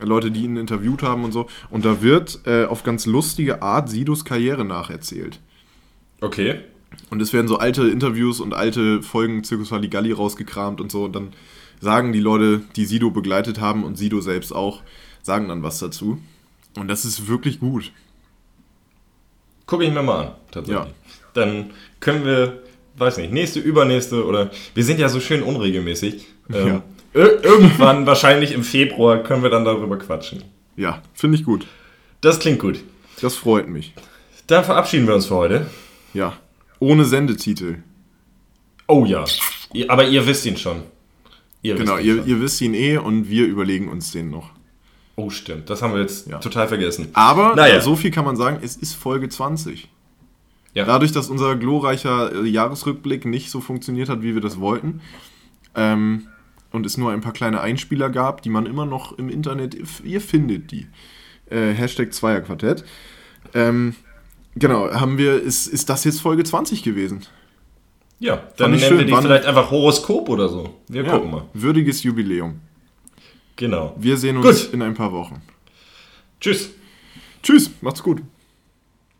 Leute, die ihn interviewt haben und so. Und da wird äh, auf ganz lustige Art Sidos Karriere nacherzählt. Okay. Und es werden so alte Interviews und alte Folgen Circus Halligalli rausgekramt und so. Und dann sagen die Leute, die Sido begleitet haben und Sido selbst auch, sagen dann was dazu. Und das ist wirklich gut. Gucke ich mir mal an, tatsächlich. Ja. Dann können wir, weiß nicht, nächste, übernächste oder. Wir sind ja so schön unregelmäßig. Ähm, Ja. ir- Irgendwann, (laughs) wahrscheinlich im Februar, können wir dann darüber quatschen. Ja, finde ich gut. Das klingt gut. Das freut mich. Dann verabschieden wir uns für heute. Ja. Ohne Sendetitel. Oh ja. Aber ihr wisst ihn schon. Ihr Genau, wisst ihn ihr, schon. ihr wisst ihn eh und wir überlegen uns den noch. Oh, stimmt. Das haben wir jetzt Ja. total vergessen. Aber Naja. so viel kann man sagen, es ist Folge 20. Ja. Dadurch, dass unser glorreicher äh, Jahresrückblick nicht so funktioniert hat, wie wir das wollten, ähm, und es nur ein paar kleine Einspieler gab, die man immer noch im Internet, ihr findet die. Äh, Hashtag Zweierquartett. Ähm, genau, haben wir, ist, ist das jetzt Folge 20 gewesen? Ja, dann nennen wir schön. die Wann- vielleicht einfach Horoskop oder so. Wir gucken mal. Würdiges Jubiläum. Genau. Wir sehen uns Gut. in ein paar Wochen. Tschüss. Tschüss, macht's gut.